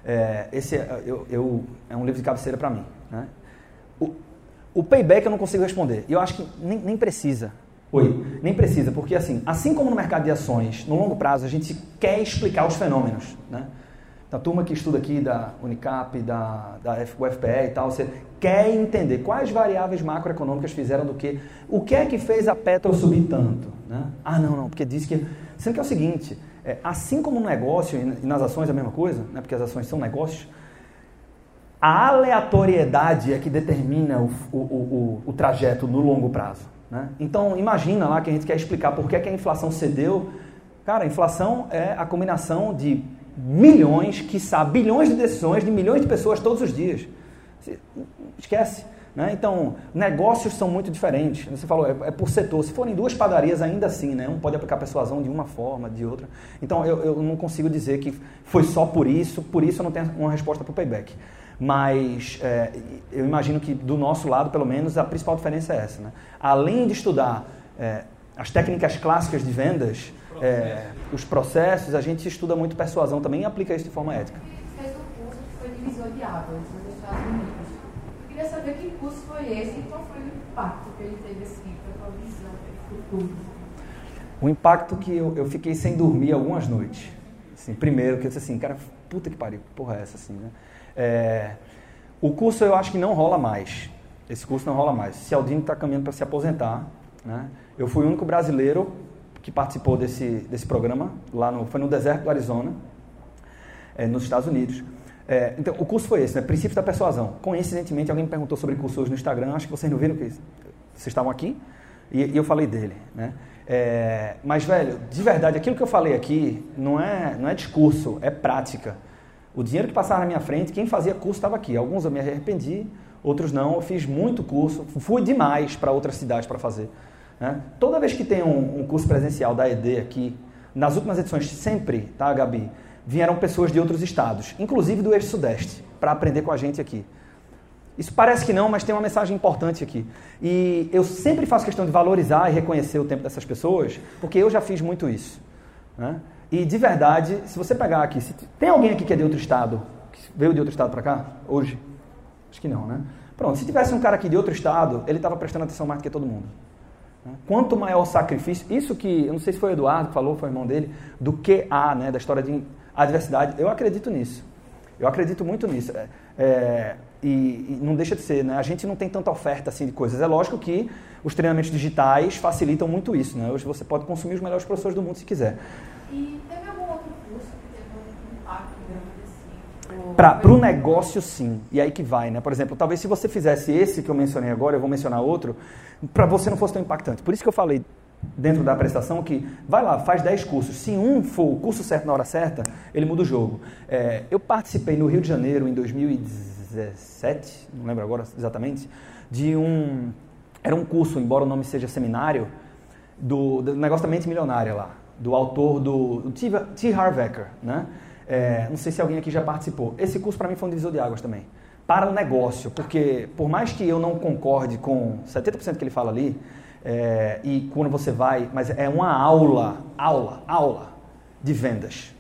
É, esse é, eu, eu, é um livro de cabeceira para mim. Né? O, o, payback eu não consigo responder. Eu acho que nem, nem precisa. Oi, nem precisa, porque assim, assim como no mercado de ações, no longo prazo a gente quer explicar os fenômenos, né? Da turma que estuda aqui da Unicap, da, da UFPE e tal, você quer entender quais variáveis macroeconômicas fizeram do que, o que é que fez a Petro subir tanto. Né? Ah, não, não, porque diz que. Sendo que é o seguinte, é, assim como no negócio e nas ações é a mesma coisa, né, porque as ações são negócios, a aleatoriedade é que determina o, o, o, o trajeto no longo prazo. Né? Então, imagina lá que a gente quer explicar por que, é que a inflação cedeu. Cara, a inflação é a combinação de milhões, quiçá bilhões de decisões de milhões de pessoas todos os dias. Esquece. Né? Então, negócios são muito diferentes. Você falou, é, é, por setor. Se forem duas padarias, ainda assim, né? um pode aplicar persuasão de uma forma, de outra. Então, eu, eu não consigo dizer que foi só por isso, por isso eu não tenho uma resposta para o payback. Mas é, eu imagino que, do nosso lado, pelo menos, a principal diferença é essa. Né? Além de estudar é, as técnicas clássicas de vendas, é, os processos, a gente estuda muito persuasão também e aplica isso de forma ética. Fez um curso que foi divisor de águas nos Estados Unidos. Eu queria saber que curso foi esse e qual foi o impacto que ele teve assim, para a visão, futuro. O impacto que eu, eu fiquei sem dormir algumas noites. Assim, primeiro, que eu disse assim, cara, puta que pariu, porra é essa assim, né? É, o curso eu acho que não rola mais. Esse curso não rola mais. Cialdini está caminhando para se aposentar. Né? Eu fui o único brasileiro que participou desse, desse programa, lá no, foi no deserto do Arizona, é, nos Estados Unidos. É, então, o curso foi esse, né? Da Persuasão. Coincidentemente, alguém me perguntou sobre curso hoje no Instagram, acho que vocês não viram que vocês estavam aqui, e, e eu falei dele, né? É, mas, velho, de verdade, aquilo que eu falei aqui não é, não é discurso, é prática. O dinheiro que passava na minha frente, quem fazia curso estava aqui. Alguns eu me arrependi, outros não. Eu fiz muito curso, fui demais para outras cidades para fazer. Né? Toda vez que tem um, um, curso presencial da ED aqui, nas últimas edições, sempre, tá, Gabi? Vieram pessoas de outros estados, inclusive do eixo sudeste, para aprender com a gente aqui. Isso parece que não, mas tem uma mensagem importante aqui. E eu sempre faço questão de valorizar e reconhecer o tempo dessas pessoas, porque eu já fiz muito isso. Né? E de verdade, se você pegar aqui, se tem alguém aqui que é de outro estado, que veio de outro estado para cá, hoje? Acho que não, né? Pronto, se tivesse um cara aqui de outro estado, ele estava prestando atenção mais do que todo mundo. Né? Quanto maior o sacrifício, isso que, eu não sei se foi o Eduardo que falou, foi o irmão dele, do que a, né, da história de adversidade, eu acredito nisso. Eu acredito muito nisso. É, é, e, e, não deixa de ser, né? A gente não tem tanta oferta assim de coisas. É lógico que os treinamentos digitais facilitam muito isso, né? Hoje você pode consumir os melhores professores do mundo se quiser. E teve algum outro curso que teve um impacto grande assim? Para o negócio, sim. E aí que vai, né? Por exemplo, talvez se você fizesse esse que eu mencionei agora, eu vou mencionar outro, para você não fosse tão impactante. Por isso que eu falei dentro da prestação que vai lá, faz 10 cursos. Se um for o curso certo na hora certa, ele muda o jogo. É, eu participei no Rio de Janeiro em 2017, não lembro agora exatamente, de um. Era um curso, embora o nome seja seminário, do, do negócio da mente milionária lá, do autor do, do T. T. Harv Eker, né? É, não sei se alguém aqui já participou. Esse curso para mim foi um divisor de águas também. Para o negócio, porque por mais que eu não concorde com 70% que ele fala ali, é, e quando você vai, mas é uma aula, aula, aula de vendas.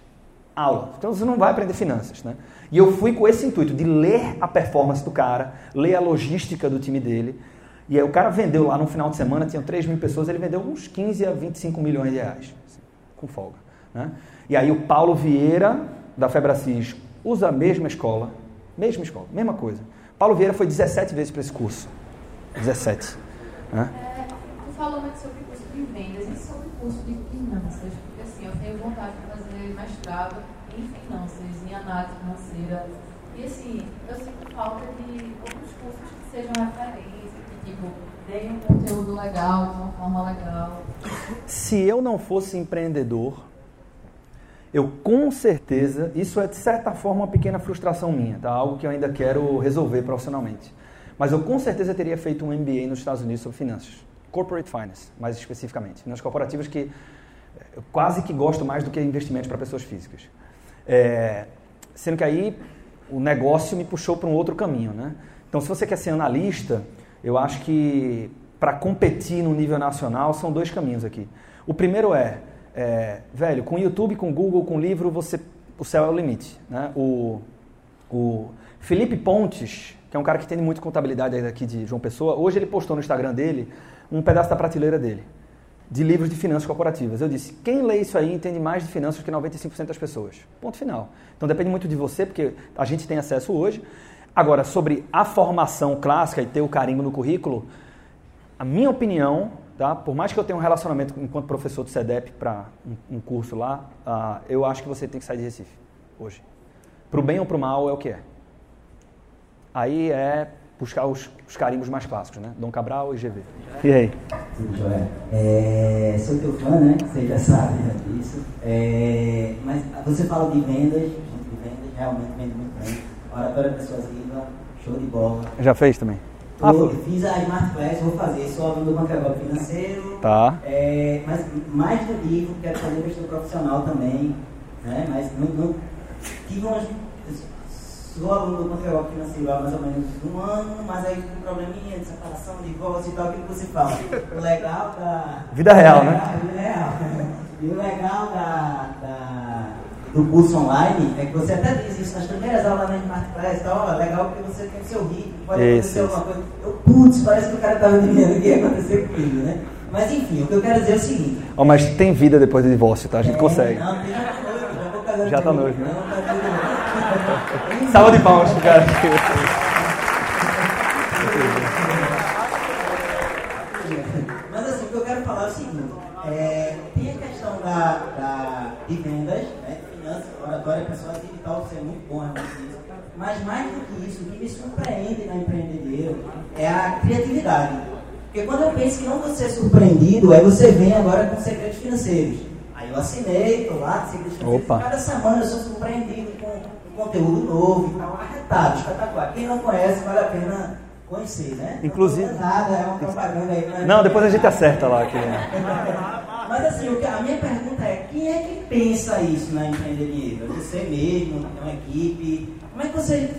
Aula. Então você não vai aprender finanças, né? E eu fui com esse intuito de ler a performance do cara, ler a logística do time dele. E aí o cara vendeu lá no final de semana, tinham 3 mil pessoas, ele vendeu uns 15 a 25 milhões de reais, com folga. Né? E aí o Paulo Vieira, da Febracis, usa a mesma escola, mesma escola, mesma coisa. Paulo Vieira foi 17 vezes para esse curso. 17. Né? falou muito sobre curso de vendas e sobre curso de finanças, porque assim, eu tenho vontade de fazer mestrado em finanças, em análise financeira. E assim, eu sinto falta de outros cursos que sejam referência, que tipo, deem um conteúdo legal, de uma forma legal. Se eu não fosse empreendedor, eu com certeza, isso é de certa forma uma pequena frustração minha, tá? algo que eu ainda quero resolver profissionalmente. Mas eu com certeza teria feito um MBA nos Estados Unidos sobre finanças. Corporate Finance, mais especificamente. Nas corporativas que eh, eu quase que gosto mais do que investimentos para pessoas físicas. É, sendo que aí o negócio me puxou para um outro caminho. Né? Então, se você quer ser analista, eu acho que para competir no nível nacional são dois caminhos aqui. O primeiro é, é, velho, com YouTube, com Google, com livro, você, o céu é o limite. Né? O, o Felipe Pontes, que é um cara que tem muito contabilidade aqui de João Pessoa, hoje ele postou no Instagram dele um pedaço da prateleira dele, de livros de finanças corporativas. Eu disse, quem lê isso aí entende mais de finanças que 95% das pessoas. Ponto final. Então depende muito de você, porque a gente tem acesso hoje. Agora, sobre a formação clássica e ter o carimbo no currículo, a minha opinião, tá? por mais que eu tenha um relacionamento enquanto professor do CEDEP para um, um, curso lá, uh, eu acho que você tem que sair de Recife hoje. Para o bem ou para o mal é o que é. Aí é buscar os, os carimbos mais clássicos, né? Dom Cabral e GV. E aí? Tudo jóia. É, sou teu fã, né? Você já sabe disso. É, mas você fala de vendas, de vendas, realmente vende muito bem. Oratória persuasiva, show de bola. Já fez também? Ah, eu fiz a Smart Class, vou fazer, sou aluno do Banco Financeiro. Tá. É, mas mais do livro, quero fazer questão profissional também. Né? Mas não, não tive umas sou aluno do controle financeiro há mais ou menos um ano, mas aí com um probleminha de separação, divórcio e tal, aquilo que você fala. O legal da. Vida real, né? Vida real. E o legal da, da, do curso online é que você até diz isso nas primeiras aulas na e tal, ó, legal porque você tem o seu ritmo, pode acontecer alguma coisa. Eu, putz, parece que o cara estava adivinhando o que ia acontecer comigo, né? Mas enfim, o que eu quero dizer é o seguinte. Oh, mas tem vida depois do divórcio, tá? A gente é, consegue. Não, tem já noivo, já vou casar. Já tá noivo, né? Não, tá Salva de palmas cara. Mas assim, o que eu quero falar é o seguinte, é, tem a questão da, da, de vendas, né, finanças, oratória, pessoal digital, isso é muito bom, é muito isso. Mas mais do que isso, o que me surpreende na empreendedoria é a criatividade. Porque quando eu penso que não vou ser surpreendido, aí você vem agora com segredos financeiros. Aí eu assinei, estou lá, segredos financeiros. Opa. Cada semana eu sou surpreendido com conteúdo novo e tal, arretado, espetacular. Quem não conhece, vale a pena conhecer, né? Inclusive- Não nada, é uma propaganda aí. mas- Não, depois a gente acerta lá. Que... Mas assim, a minha pergunta é, quem é que pensa isso na? É Você mesmo, tem uma equipe? Como é que você...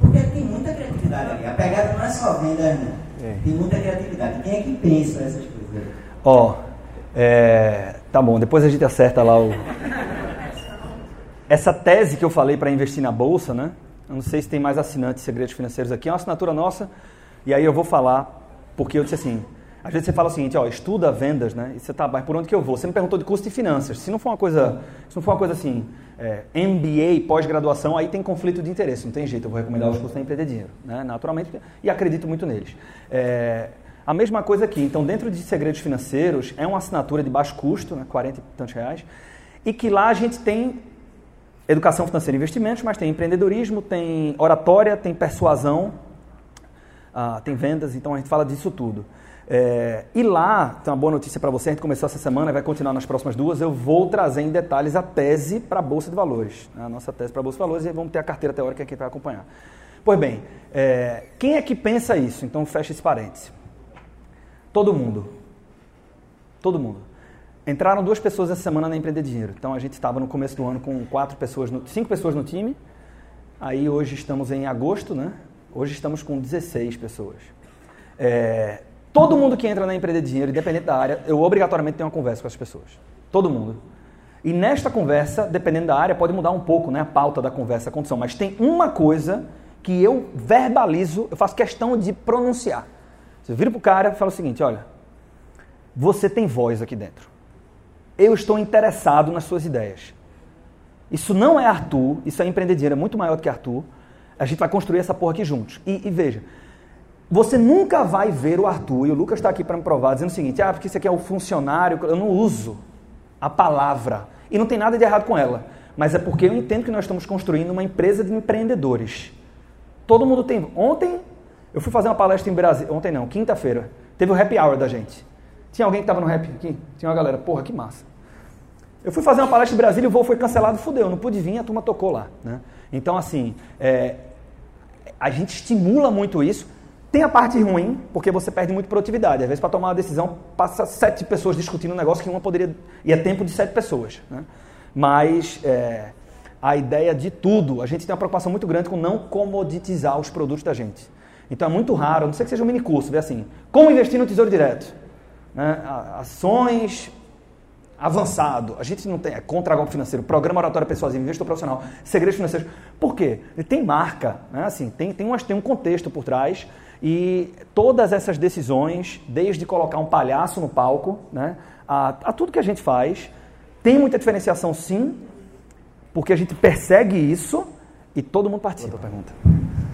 Porque tem muita criatividade ali. A pegada não é só venda, não. É. Tem muita criatividade. Quem é que pensa essas coisas? Ó, é, tá bom, depois a gente acerta lá o. Essa tese que eu falei para investir na bolsa, né? Eu não sei se tem mais assinantes de segredos financeiros aqui, é uma assinatura nossa, e aí eu vou falar, porque eu disse assim. Às vezes você fala o seguinte, ó, estuda vendas, né? E você tá, mas por onde que eu vou? Você me perguntou de custo de finanças. Se não for uma coisa, se não for uma coisa assim, é, MBA, pós-graduação, aí tem conflito de interesse, não tem jeito. Eu vou recomendar os cursos da Empreender Dinheiro, né? Naturalmente, e acredito muito neles. É, a mesma coisa aqui. Então, dentro de segredos financeiros, é uma assinatura de baixo custo, né? 40 e tantos reais, e que lá a gente tem educação financeira e investimentos, mas tem empreendedorismo, tem oratória, tem persuasão, ah, tem vendas, então a gente fala disso tudo. É, e lá, tem uma boa notícia para você, a gente começou essa semana, vai continuar nas próximas duas, eu vou trazer em detalhes a tese para a Bolsa de Valores, né, a nossa tese para a Bolsa de Valores, e vamos ter a carteira teórica que a gente vai acompanhar. Pois bem, é, quem é que pensa isso? Então fecha esse parêntese. Todo mundo. Todo mundo. Entraram duas pessoas essa semana na Empreender Dinheiro. Então a gente estava no começo do ano com quatro pessoas, no, cinco pessoas no time. Aí hoje estamos em agosto, né? Hoje estamos com 16 pessoas. É, todo mundo que entra na Empreender Dinheiro, independente da área, eu obrigatoriamente tenho uma conversa com as pessoas. Todo mundo. E nesta conversa, dependendo da área, pode mudar um pouco né, a pauta da conversa, a condição. Mas tem uma coisa que eu verbalizo, eu faço questão de pronunciar. Você vira pro cara e fala o seguinte: olha, você tem voz aqui dentro. Eu estou interessado nas suas ideias. Isso não é Arthur, isso é empreender dinheiro, é muito maior do que Arthur. A gente vai construir essa porra aqui juntos. E, e veja, você nunca vai ver o Arthur, e o Lucas está aqui para me provar, dizendo o seguinte: ah, porque isso aqui é o funcionário, eu não uso a palavra. E não tem nada de errado com ela. Mas é porque eu entendo que nós estamos construindo uma empresa de empreendedores. Todo mundo tem. Ontem eu fui fazer uma palestra em Brasília. Ontem não, quinta-feira. Teve o happy hour da gente. Tinha alguém que estava no happy aqui? Tinha uma galera. Porra, que massa. Eu fui fazer uma palestra em Brasília e o voo foi cancelado, fudeu, não pude vir, a turma tocou lá. Né? Então, assim, é, a gente estimula muito isso. Tem a parte ruim, porque você perde muito produtividade. Às vezes, para tomar uma decisão, passa sete pessoas discutindo um negócio que uma poderia. E é tempo de sete pessoas. Né? Mas é, a ideia de tudo, a gente tem uma preocupação muito grande com não comoditizar os produtos da gente. Então é muito raro, não sei que seja um mini curso, vê assim, como investir no Tesouro Direto. Né? Ações avançado. A gente não tem, é contra golpe financeiro, programa oratório persuasivo, investor profissional, segredos financeiros. Por quê? Ele tem marca, né? assim, tem, tem, umas, tem um contexto por trás e todas essas decisões, desde colocar um palhaço no palco, né? a, a tudo que a gente faz, tem muita diferenciação sim, porque a gente persegue isso e todo mundo participa. Outra pergunta.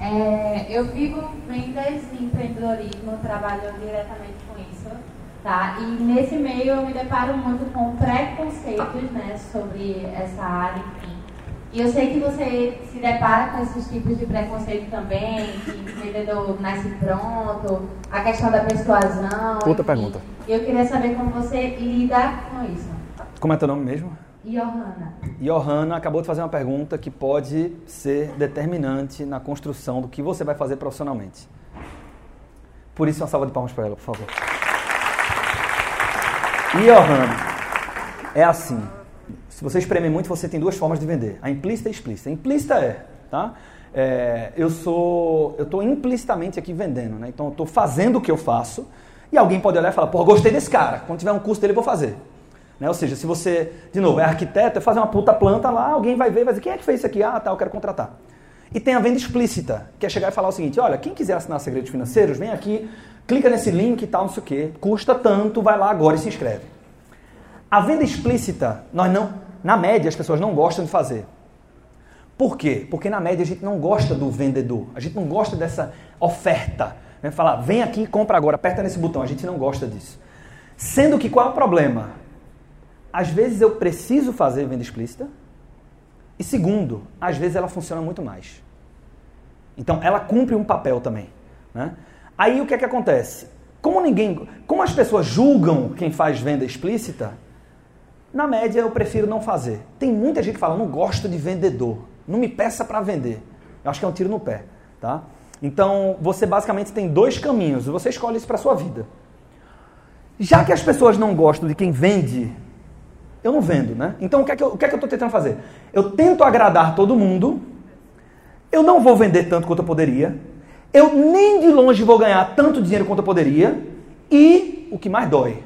É, eu vivo vendas e empreendedorismo, trabalho diretamente com isso, tá? E nesse meio eu me deparo muito com preconceitos, né, sobre essa área, enfim. E eu sei que você se depara com esses tipos de preconceito também, que o vendedor nasce pronto, a questão da persuasão. Outra enfim. pergunta. E eu queria saber como você lida com isso. Como é teu nome mesmo? Johanna. Johanna acabou de fazer uma pergunta que pode ser determinante na construção do que você vai fazer profissionalmente. Por isso, uma salva de palmas para ela, por favor. Johanna, é assim. Se você espremer muito, você tem duas formas de vender: a implícita e a explícita. A implícita é, tá? É, eu sou, eu estou implicitamente aqui vendendo, né? Então, eu estou fazendo o que eu faço e alguém pode olhar e falar: pô, gostei desse cara. Quando tiver um curso dele, eu vou fazer. Né? Ou seja, se você, de novo, é arquiteto, é fazer uma puta planta lá, alguém vai ver vai dizer, quem é que fez isso aqui? Ah, tá, eu quero contratar. E tem a venda explícita, que é chegar e falar o seguinte, olha, quem quiser assinar segredos financeiros, vem aqui, clica nesse link e tal, não sei o quê, custa tanto, vai lá agora e se inscreve. A venda explícita, nós não, na média, as pessoas não gostam de fazer. Por quê? Porque na média a gente não gosta do vendedor, a gente não gosta dessa oferta. Né? Falar, vem aqui e compra agora, aperta nesse botão, a gente não gosta disso. Sendo que qual é o problema? Às vezes eu preciso fazer venda explícita. E segundo, às vezes ela funciona muito mais. Então ela cumpre um papel também. Né? Aí o que é que acontece? Como ninguém. Como as pessoas julgam quem faz venda explícita, na média eu prefiro não fazer. Tem muita gente que fala, não gosto de vendedor. Não me peça para vender. Eu acho que é um tiro no pé. Tá? Então, você basicamente tem dois caminhos, você escolhe isso para sua vida. Já que as pessoas não gostam de quem vende, eu não vendo, né? Então, o que é que eu estou é tentando fazer? Eu tento agradar todo mundo, eu não vou vender tanto quanto eu poderia, eu nem de longe vou ganhar tanto dinheiro quanto eu poderia, e o que mais dói,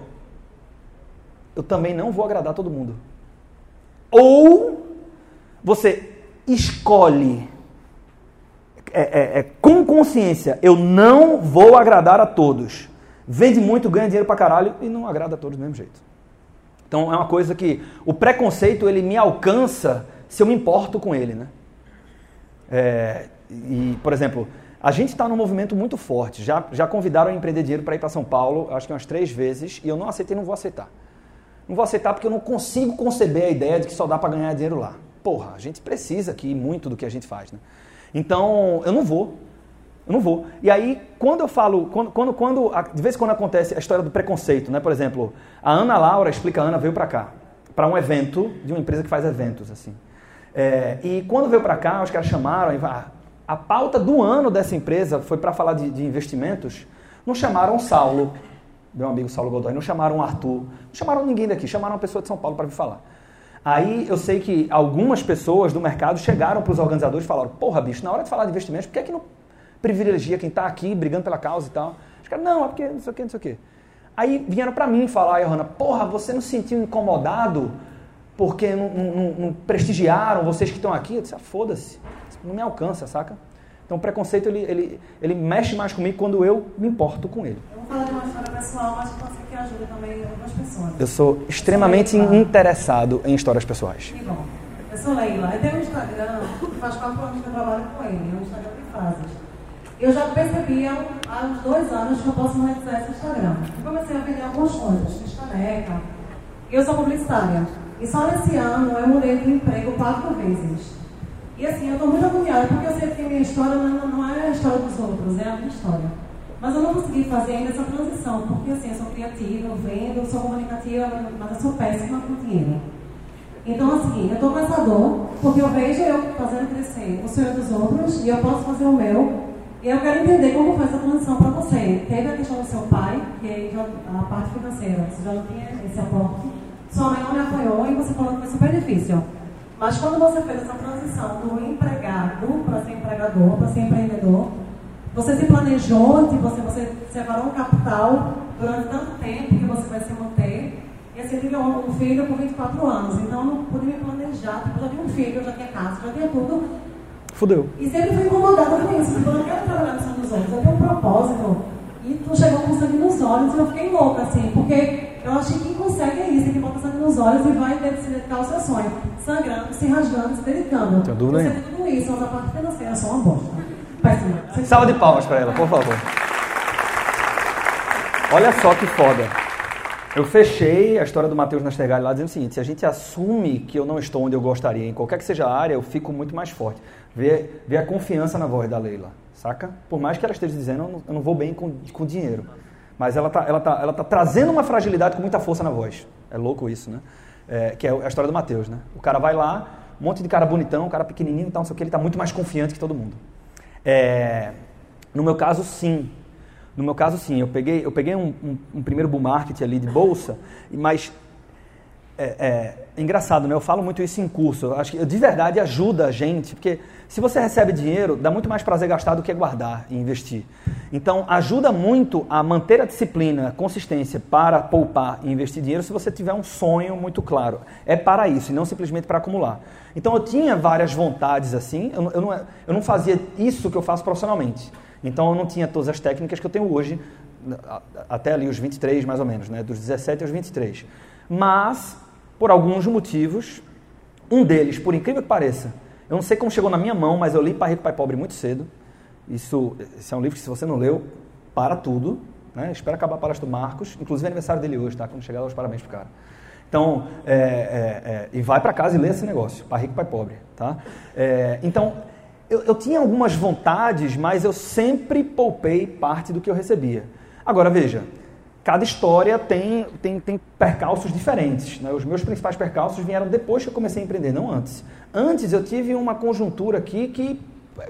eu também não vou agradar todo mundo. Ou você escolhe é, é, é, com consciência, eu não vou agradar a todos. Vende muito, ganha dinheiro pra caralho e não agrada a todos do mesmo jeito. Então é uma coisa que o preconceito ele me alcança se eu me importo com ele, né? É, e, por exemplo, a gente está num movimento muito forte. Já, já convidaram a empreender dinheiro para ir para São Paulo, acho que umas três vezes, e eu não aceitei, não vou aceitar. Não vou aceitar porque eu não consigo conceber a ideia de que só dá para ganhar dinheiro lá. Porra, a gente precisa aqui muito do que a gente faz, né? Então, eu não vou. Eu não vou. E aí, quando eu falo, quando, quando, quando, de vez em quando acontece a história do preconceito, né? Por exemplo, a Ana Laura, explica a Ana, veio para cá, para um evento de uma empresa que faz eventos, assim. É, e quando veio para cá, os caras chamaram, a, a pauta do ano dessa empresa foi para falar de, de, investimentos, não chamaram Saulo, meu amigo Saulo Godoy, não chamaram o Arthur, não chamaram ninguém daqui, chamaram uma pessoa de São Paulo para vir falar. Aí eu sei que algumas pessoas do mercado chegaram para os organizadores e falaram: Porra, bicho, na hora de falar de investimentos, por que, é que não privilegia quem está aqui brigando pela causa e tal? Os caras, não, é porque não sei o que, não sei o que. Aí vieram para mim falar, Johanna, porra, você não se sentiu incomodado porque não, não, não prestigiaram vocês que estão aqui? Eu disse, ah, foda-se, não me alcança, saca? Então o preconceito ele, ele, ele mexe mais comigo quando eu me importo com ele. Eu vou falar de uma história pessoal, mas pode ser que ajude também algumas pessoas. Eu sou extremamente eu sou interessado em histórias pessoais. Que bom. Eu sou Leila. Eu tenho um Instagram que faz quatro anos que eu trabalho com ele. É um Instagram de fases. Eu já percebi há uns dois anos que eu posso monetizar esse Instagram. Eu comecei a vender algumas coisas, fiz caneca. Eu sou publicitária. E só nesse ano eu mudei de emprego quatro vezes. E assim, eu estou muito agoniada, porque eu sei que a minha história não, não é a história dos outros, é a minha história. Mas eu não consegui fazer ainda essa transição, porque assim, eu sou criativa, eu vendo, sou comunicativa, mas eu sou péssima com dinheiro. Então, assim, eu estou com essa dor, porque eu vejo eu fazendo crescer o sonho dos outros e eu posso fazer o meu. E eu quero entender como foi essa transição para você. Teve a questão do seu pai, que a parte financeira, você já não tinha esse aporte. Sua mãe não me apoiou e você falou que foi super difícil. Mas quando você fez essa transição do empregado para ser empregador, para ser empreendedor, você se planejou, tipo, você, você separou um capital durante tanto tempo que você vai se manter. E assim, eu tive um filho com 24 anos, então eu não pude me planejar. Tipo, eu já tinha um filho, eu já tinha casa, já tinha tudo. Fudeu. E sempre fui incomodada com isso. Tipo, eu não quero trabalhar no sangue dos olhos, eu tenho um propósito. E tu chegou com sangue nos olhos e eu fiquei louca, assim, porque eu achei que quem consegue é isso, que bota sangue nos olhos e vai se dedicar ao seu sonho. Sangrando, se rasgando, se dedicando. Tem dúvida Você tudo isso, mas a parte financeira é só uma bosta. Péssima. Salva de palmas para ela, por favor. Olha só que foda. Eu fechei a história do Matheus Nastergalli lá dizendo o seguinte: se a gente assume que eu não estou onde eu gostaria, em qualquer que seja a área, eu fico muito mais forte. Vê, vê a confiança na voz da Leila, saca? Por mais que ela esteja dizendo, eu não, eu não vou bem com, com dinheiro. Mas ela está ela tá, ela tá trazendo uma fragilidade com muita força na voz. É louco isso, né? É, que é a história do Mateus, né? O cara vai lá, um monte de cara bonitão, um cara pequenininho e tal, não sei o que, ele está muito mais confiante que todo mundo. É, no meu caso, sim. No meu caso, sim. Eu peguei, eu peguei um, um, um primeiro bull market ali de bolsa, mas é, é, é, engraçado, né? Eu falo muito isso em curso. Eu acho que de verdade ajuda a gente, porque se você recebe dinheiro, dá muito mais prazer gastar do que guardar e investir. Então, ajuda muito a manter a disciplina, a consistência para poupar e investir dinheiro se você tiver um sonho muito claro. É para isso e não simplesmente para acumular. Então, eu tinha várias vontades assim, eu, eu, não, eu não fazia isso que eu faço profissionalmente. Então, eu não tinha todas as técnicas que eu tenho hoje, até ali os 23 mais ou menos, né? dos 17 aos 23. Mas por alguns motivos. Um deles, por incrível que pareça, eu não sei como chegou na minha mão, mas eu li Pai Rico, Pai Pobre muito cedo. Isso, esse é um livro que, se você não leu, para tudo. Né? Espera acabar a palestra do Marcos. Inclusive, é aniversário dele hoje, tá? Quando chegar, os parabéns pro cara. Então, é, é, é, e vai para casa e lê esse negócio, Pai Rico, Pai Pobre. Tá? É, então, eu, eu tinha algumas vontades, mas eu sempre poupei parte do que eu recebia. Agora, veja, cada história tem, tem, tem percalços diferentes. Né? Os meus principais percalços vieram depois que eu comecei a empreender, não antes. Antes eu tive uma conjuntura aqui que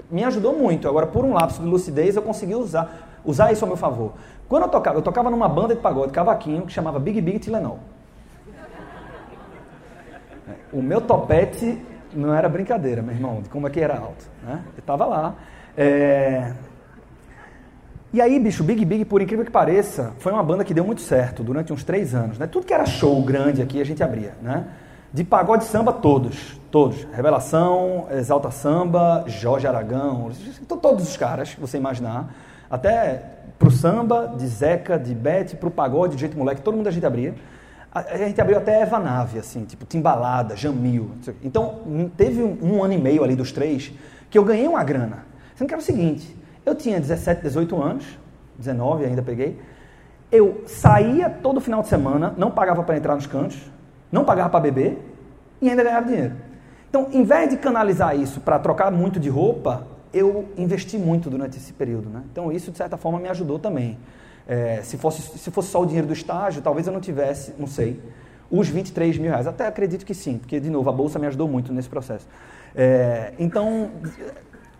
me ajudou muito. Agora, por um lapso de lucidez, eu consegui usar, usar isso ao meu favor. Quando eu tocava, eu tocava numa banda de pagode, cavaquinho, que chamava Big Big Tilenol. O meu topete não era brincadeira, meu irmão, de como é que era alto. Né? Eu tava lá. É... E aí, bicho, Big Big, por incrível que pareça, foi uma banda que deu muito certo durante uns três anos. Né? Tudo que era show grande aqui, a gente abria. Né? De pagode samba, todos. Todos. Revelação, Exalta Samba, Jorge Aragão, todos os caras que você imaginar. Até pro samba, de Zeca, de Bete, pro pagode, de jeito moleque, todo mundo a gente abria. A, gente abriu até Eva Nave, assim, tipo Timbalada, Jamil. Então, teve um, um ano e meio ali dos três que eu ganhei uma grana. Sendo que era o seguinte, eu tinha 17, 18 anos, 19 ainda peguei. Eu saía todo final de semana, não pagava para entrar nos cantos, não pagava para beber e ainda ganhava dinheiro. Então, em vez de canalizar isso para trocar muito de roupa, eu investi muito durante esse período. Né? Então, isso, de certa forma, me ajudou também. É, se, fosse, se fosse só o dinheiro do estágio, talvez eu não tivesse, não sei, os 23 mil reais. Até acredito que sim, porque, de novo, a Bolsa me ajudou muito nesse processo. É, então,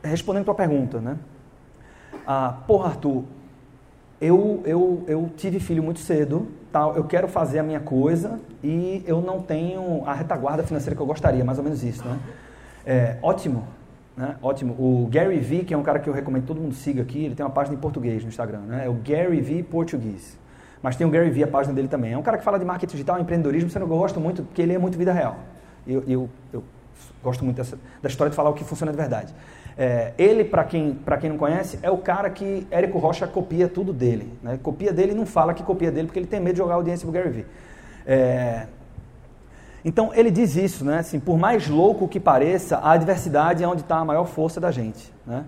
respondendo a tua pergunta, né? Ah, porra, Arthur, eu, eu, eu tive filho muito cedo, tal, eu quero fazer a minha coisa e eu não tenho a retaguarda financeira que eu gostaria, mais ou menos isso, né? É, ótimo, né? Ótimo. O Gary Vee, que é um cara que eu recomendo que todo mundo siga aqui, ele tem uma página em português no Instagram, né? É o Gary Vee Português. Mas tem o Gary Vee, a página dele também. É um cara que fala de marketing digital, empreendedorismo, você não gosta muito, porque ele é muito vida real. Eu, eu, eu gosto muito dessa, da história de falar o que funciona de verdade. É, ele, para quem, quem não conhece, é o cara que Érico Rocha copia tudo dele. Né? Copia dele e não fala que copia dele porque ele tem medo de jogar audiência pro Gary Vee. É, então ele diz isso, né? Assim, por mais louco que pareça, a adversidade é onde está a maior força da gente. Né?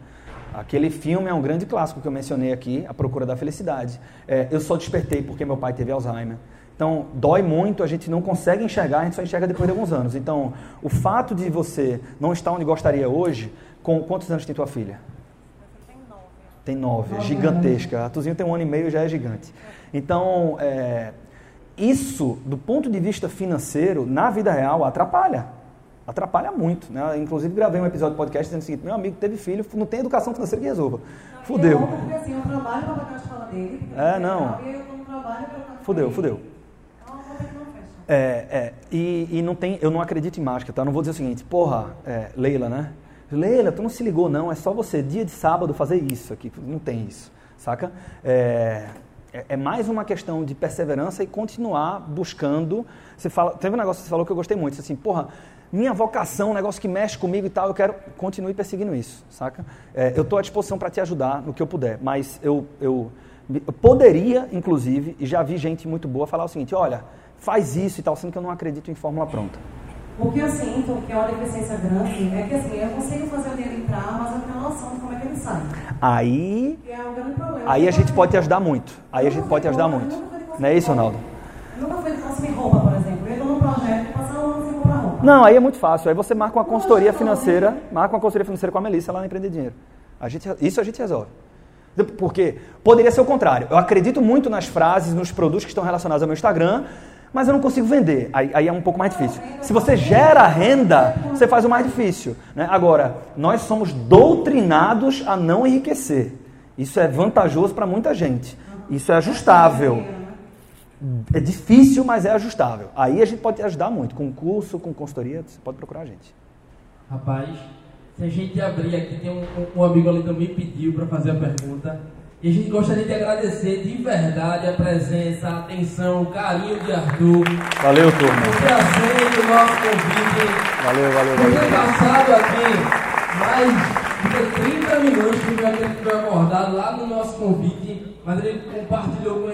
Aquele filme é um grande clássico que eu mencionei aqui, A Procura da Felicidade. É, eu só despertei porque meu pai teve Alzheimer. Então, dói muito, a gente não consegue enxergar, a gente só enxerga depois de alguns anos. Então, o fato de você não estar onde gostaria hoje, com quantos anos tem tua filha? Tem nove. Tem nove, gigantesca. A Tuzinho tem um ano e meio, já é gigante. Então, é, isso, do ponto de vista financeiro, na vida real, atrapalha. Atrapalha muito. Né? Inclusive, gravei um episódio do podcast dizendo o seguinte: meu amigo teve filho, não tem educação financeira que resolva. Não, fudeu. Eu, porque, assim, eu trabalho para pagar a escola dele. É, não. Fudeu, fudeu. É, é, e, e, não tem, eu não acredito em mágica, tá? Não vou dizer o seguinte, porra, é, Leila, né? Leila, tu não se ligou não, é só você, dia de sábado, fazer isso aqui. Não tem isso, saca? É, é, é, mais uma questão de perseverança e continuar buscando. Você fala, teve um negócio que você falou que eu gostei muito, assim, porra, minha vocação, um negócio que mexe comigo e tal, eu quero continuar perseguindo isso, saca? É, eu estou à disposição para te ajudar no que eu puder, mas eu, eu, eu, poderia, inclusive, e já vi gente muito boa falar o seguinte, olha, faz isso e tal, sendo que eu não acredito em fórmula pronta. O que eu sinto que é uma deficiência grande é que assim, eu consigo fazer o dinheiro entrar, mas eu tenho noção de como é que ele sai. Aí, é um grande problema. aí a gente pode te ajudar muito. Aí a gente pode te ajudar muito. Não é isso, Ronaldo? Nunca foi de consumir roupa, por exemplo. Eu estou num projeto, passar um ano sem comprar roupa. Não, aí é muito fácil. Aí você marca uma consultoria financeira, marca uma consultoria financeira com a Melissa lá no Empreender Dinheiro. A gente, isso a gente resolve. Porque poderia ser o contrário. Eu acredito muito nas frases, nos produtos que estão relacionados ao meu Instagram, mas eu não consigo vender. Aí, aí, é um pouco mais difícil. Se você gera renda, você faz o mais difícil. Né? Agora, nós somos doutrinados a não enriquecer. Isso é vantajoso para muita gente. Isso é ajustável. É difícil, mas é ajustável. Aí a gente pode te ajudar muito. Com curso, com consultoria, você pode procurar a gente. Rapaz, se a gente abrir aqui, tem um, um amigo ali também pediu para fazer a pergunta. E a gente gostaria de agradecer de verdade a presença, a atenção, o carinho de Arthur. Valeu, turma. O prazer do nosso convite. Valeu, valeu, valeu. Ter passado aqui mais de 30 minutos que a gente foi abordado lá no nosso convite mas ele compartilhou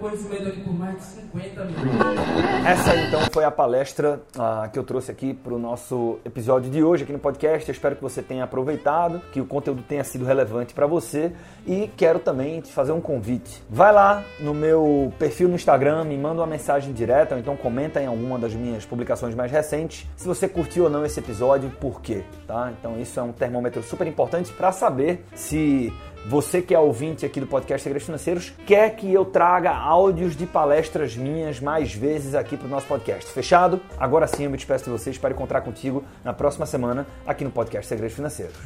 conhecimento aqui por mais de 50 minutos. Essa então foi a palestra uh, que eu trouxe aqui para o nosso episódio de hoje aqui no podcast. Eu espero que você tenha aproveitado, que o conteúdo tenha sido relevante para você e quero também te fazer um convite. Vai lá no meu perfil no Instagram, me manda uma mensagem direta ou então comenta em alguma das minhas publicações mais recentes se você curtiu ou não esse episódio, por quê, tá? Então isso é um termômetro super importante para saber se você que é ouvinte aqui do podcast Segredos Financeiros quer que eu traga áudios de palestras minhas mais vezes aqui para o nosso podcast. Fechado? Agora sim eu me despeço de vocês para encontrar contigo na próxima semana aqui no podcast Segredos Financeiros.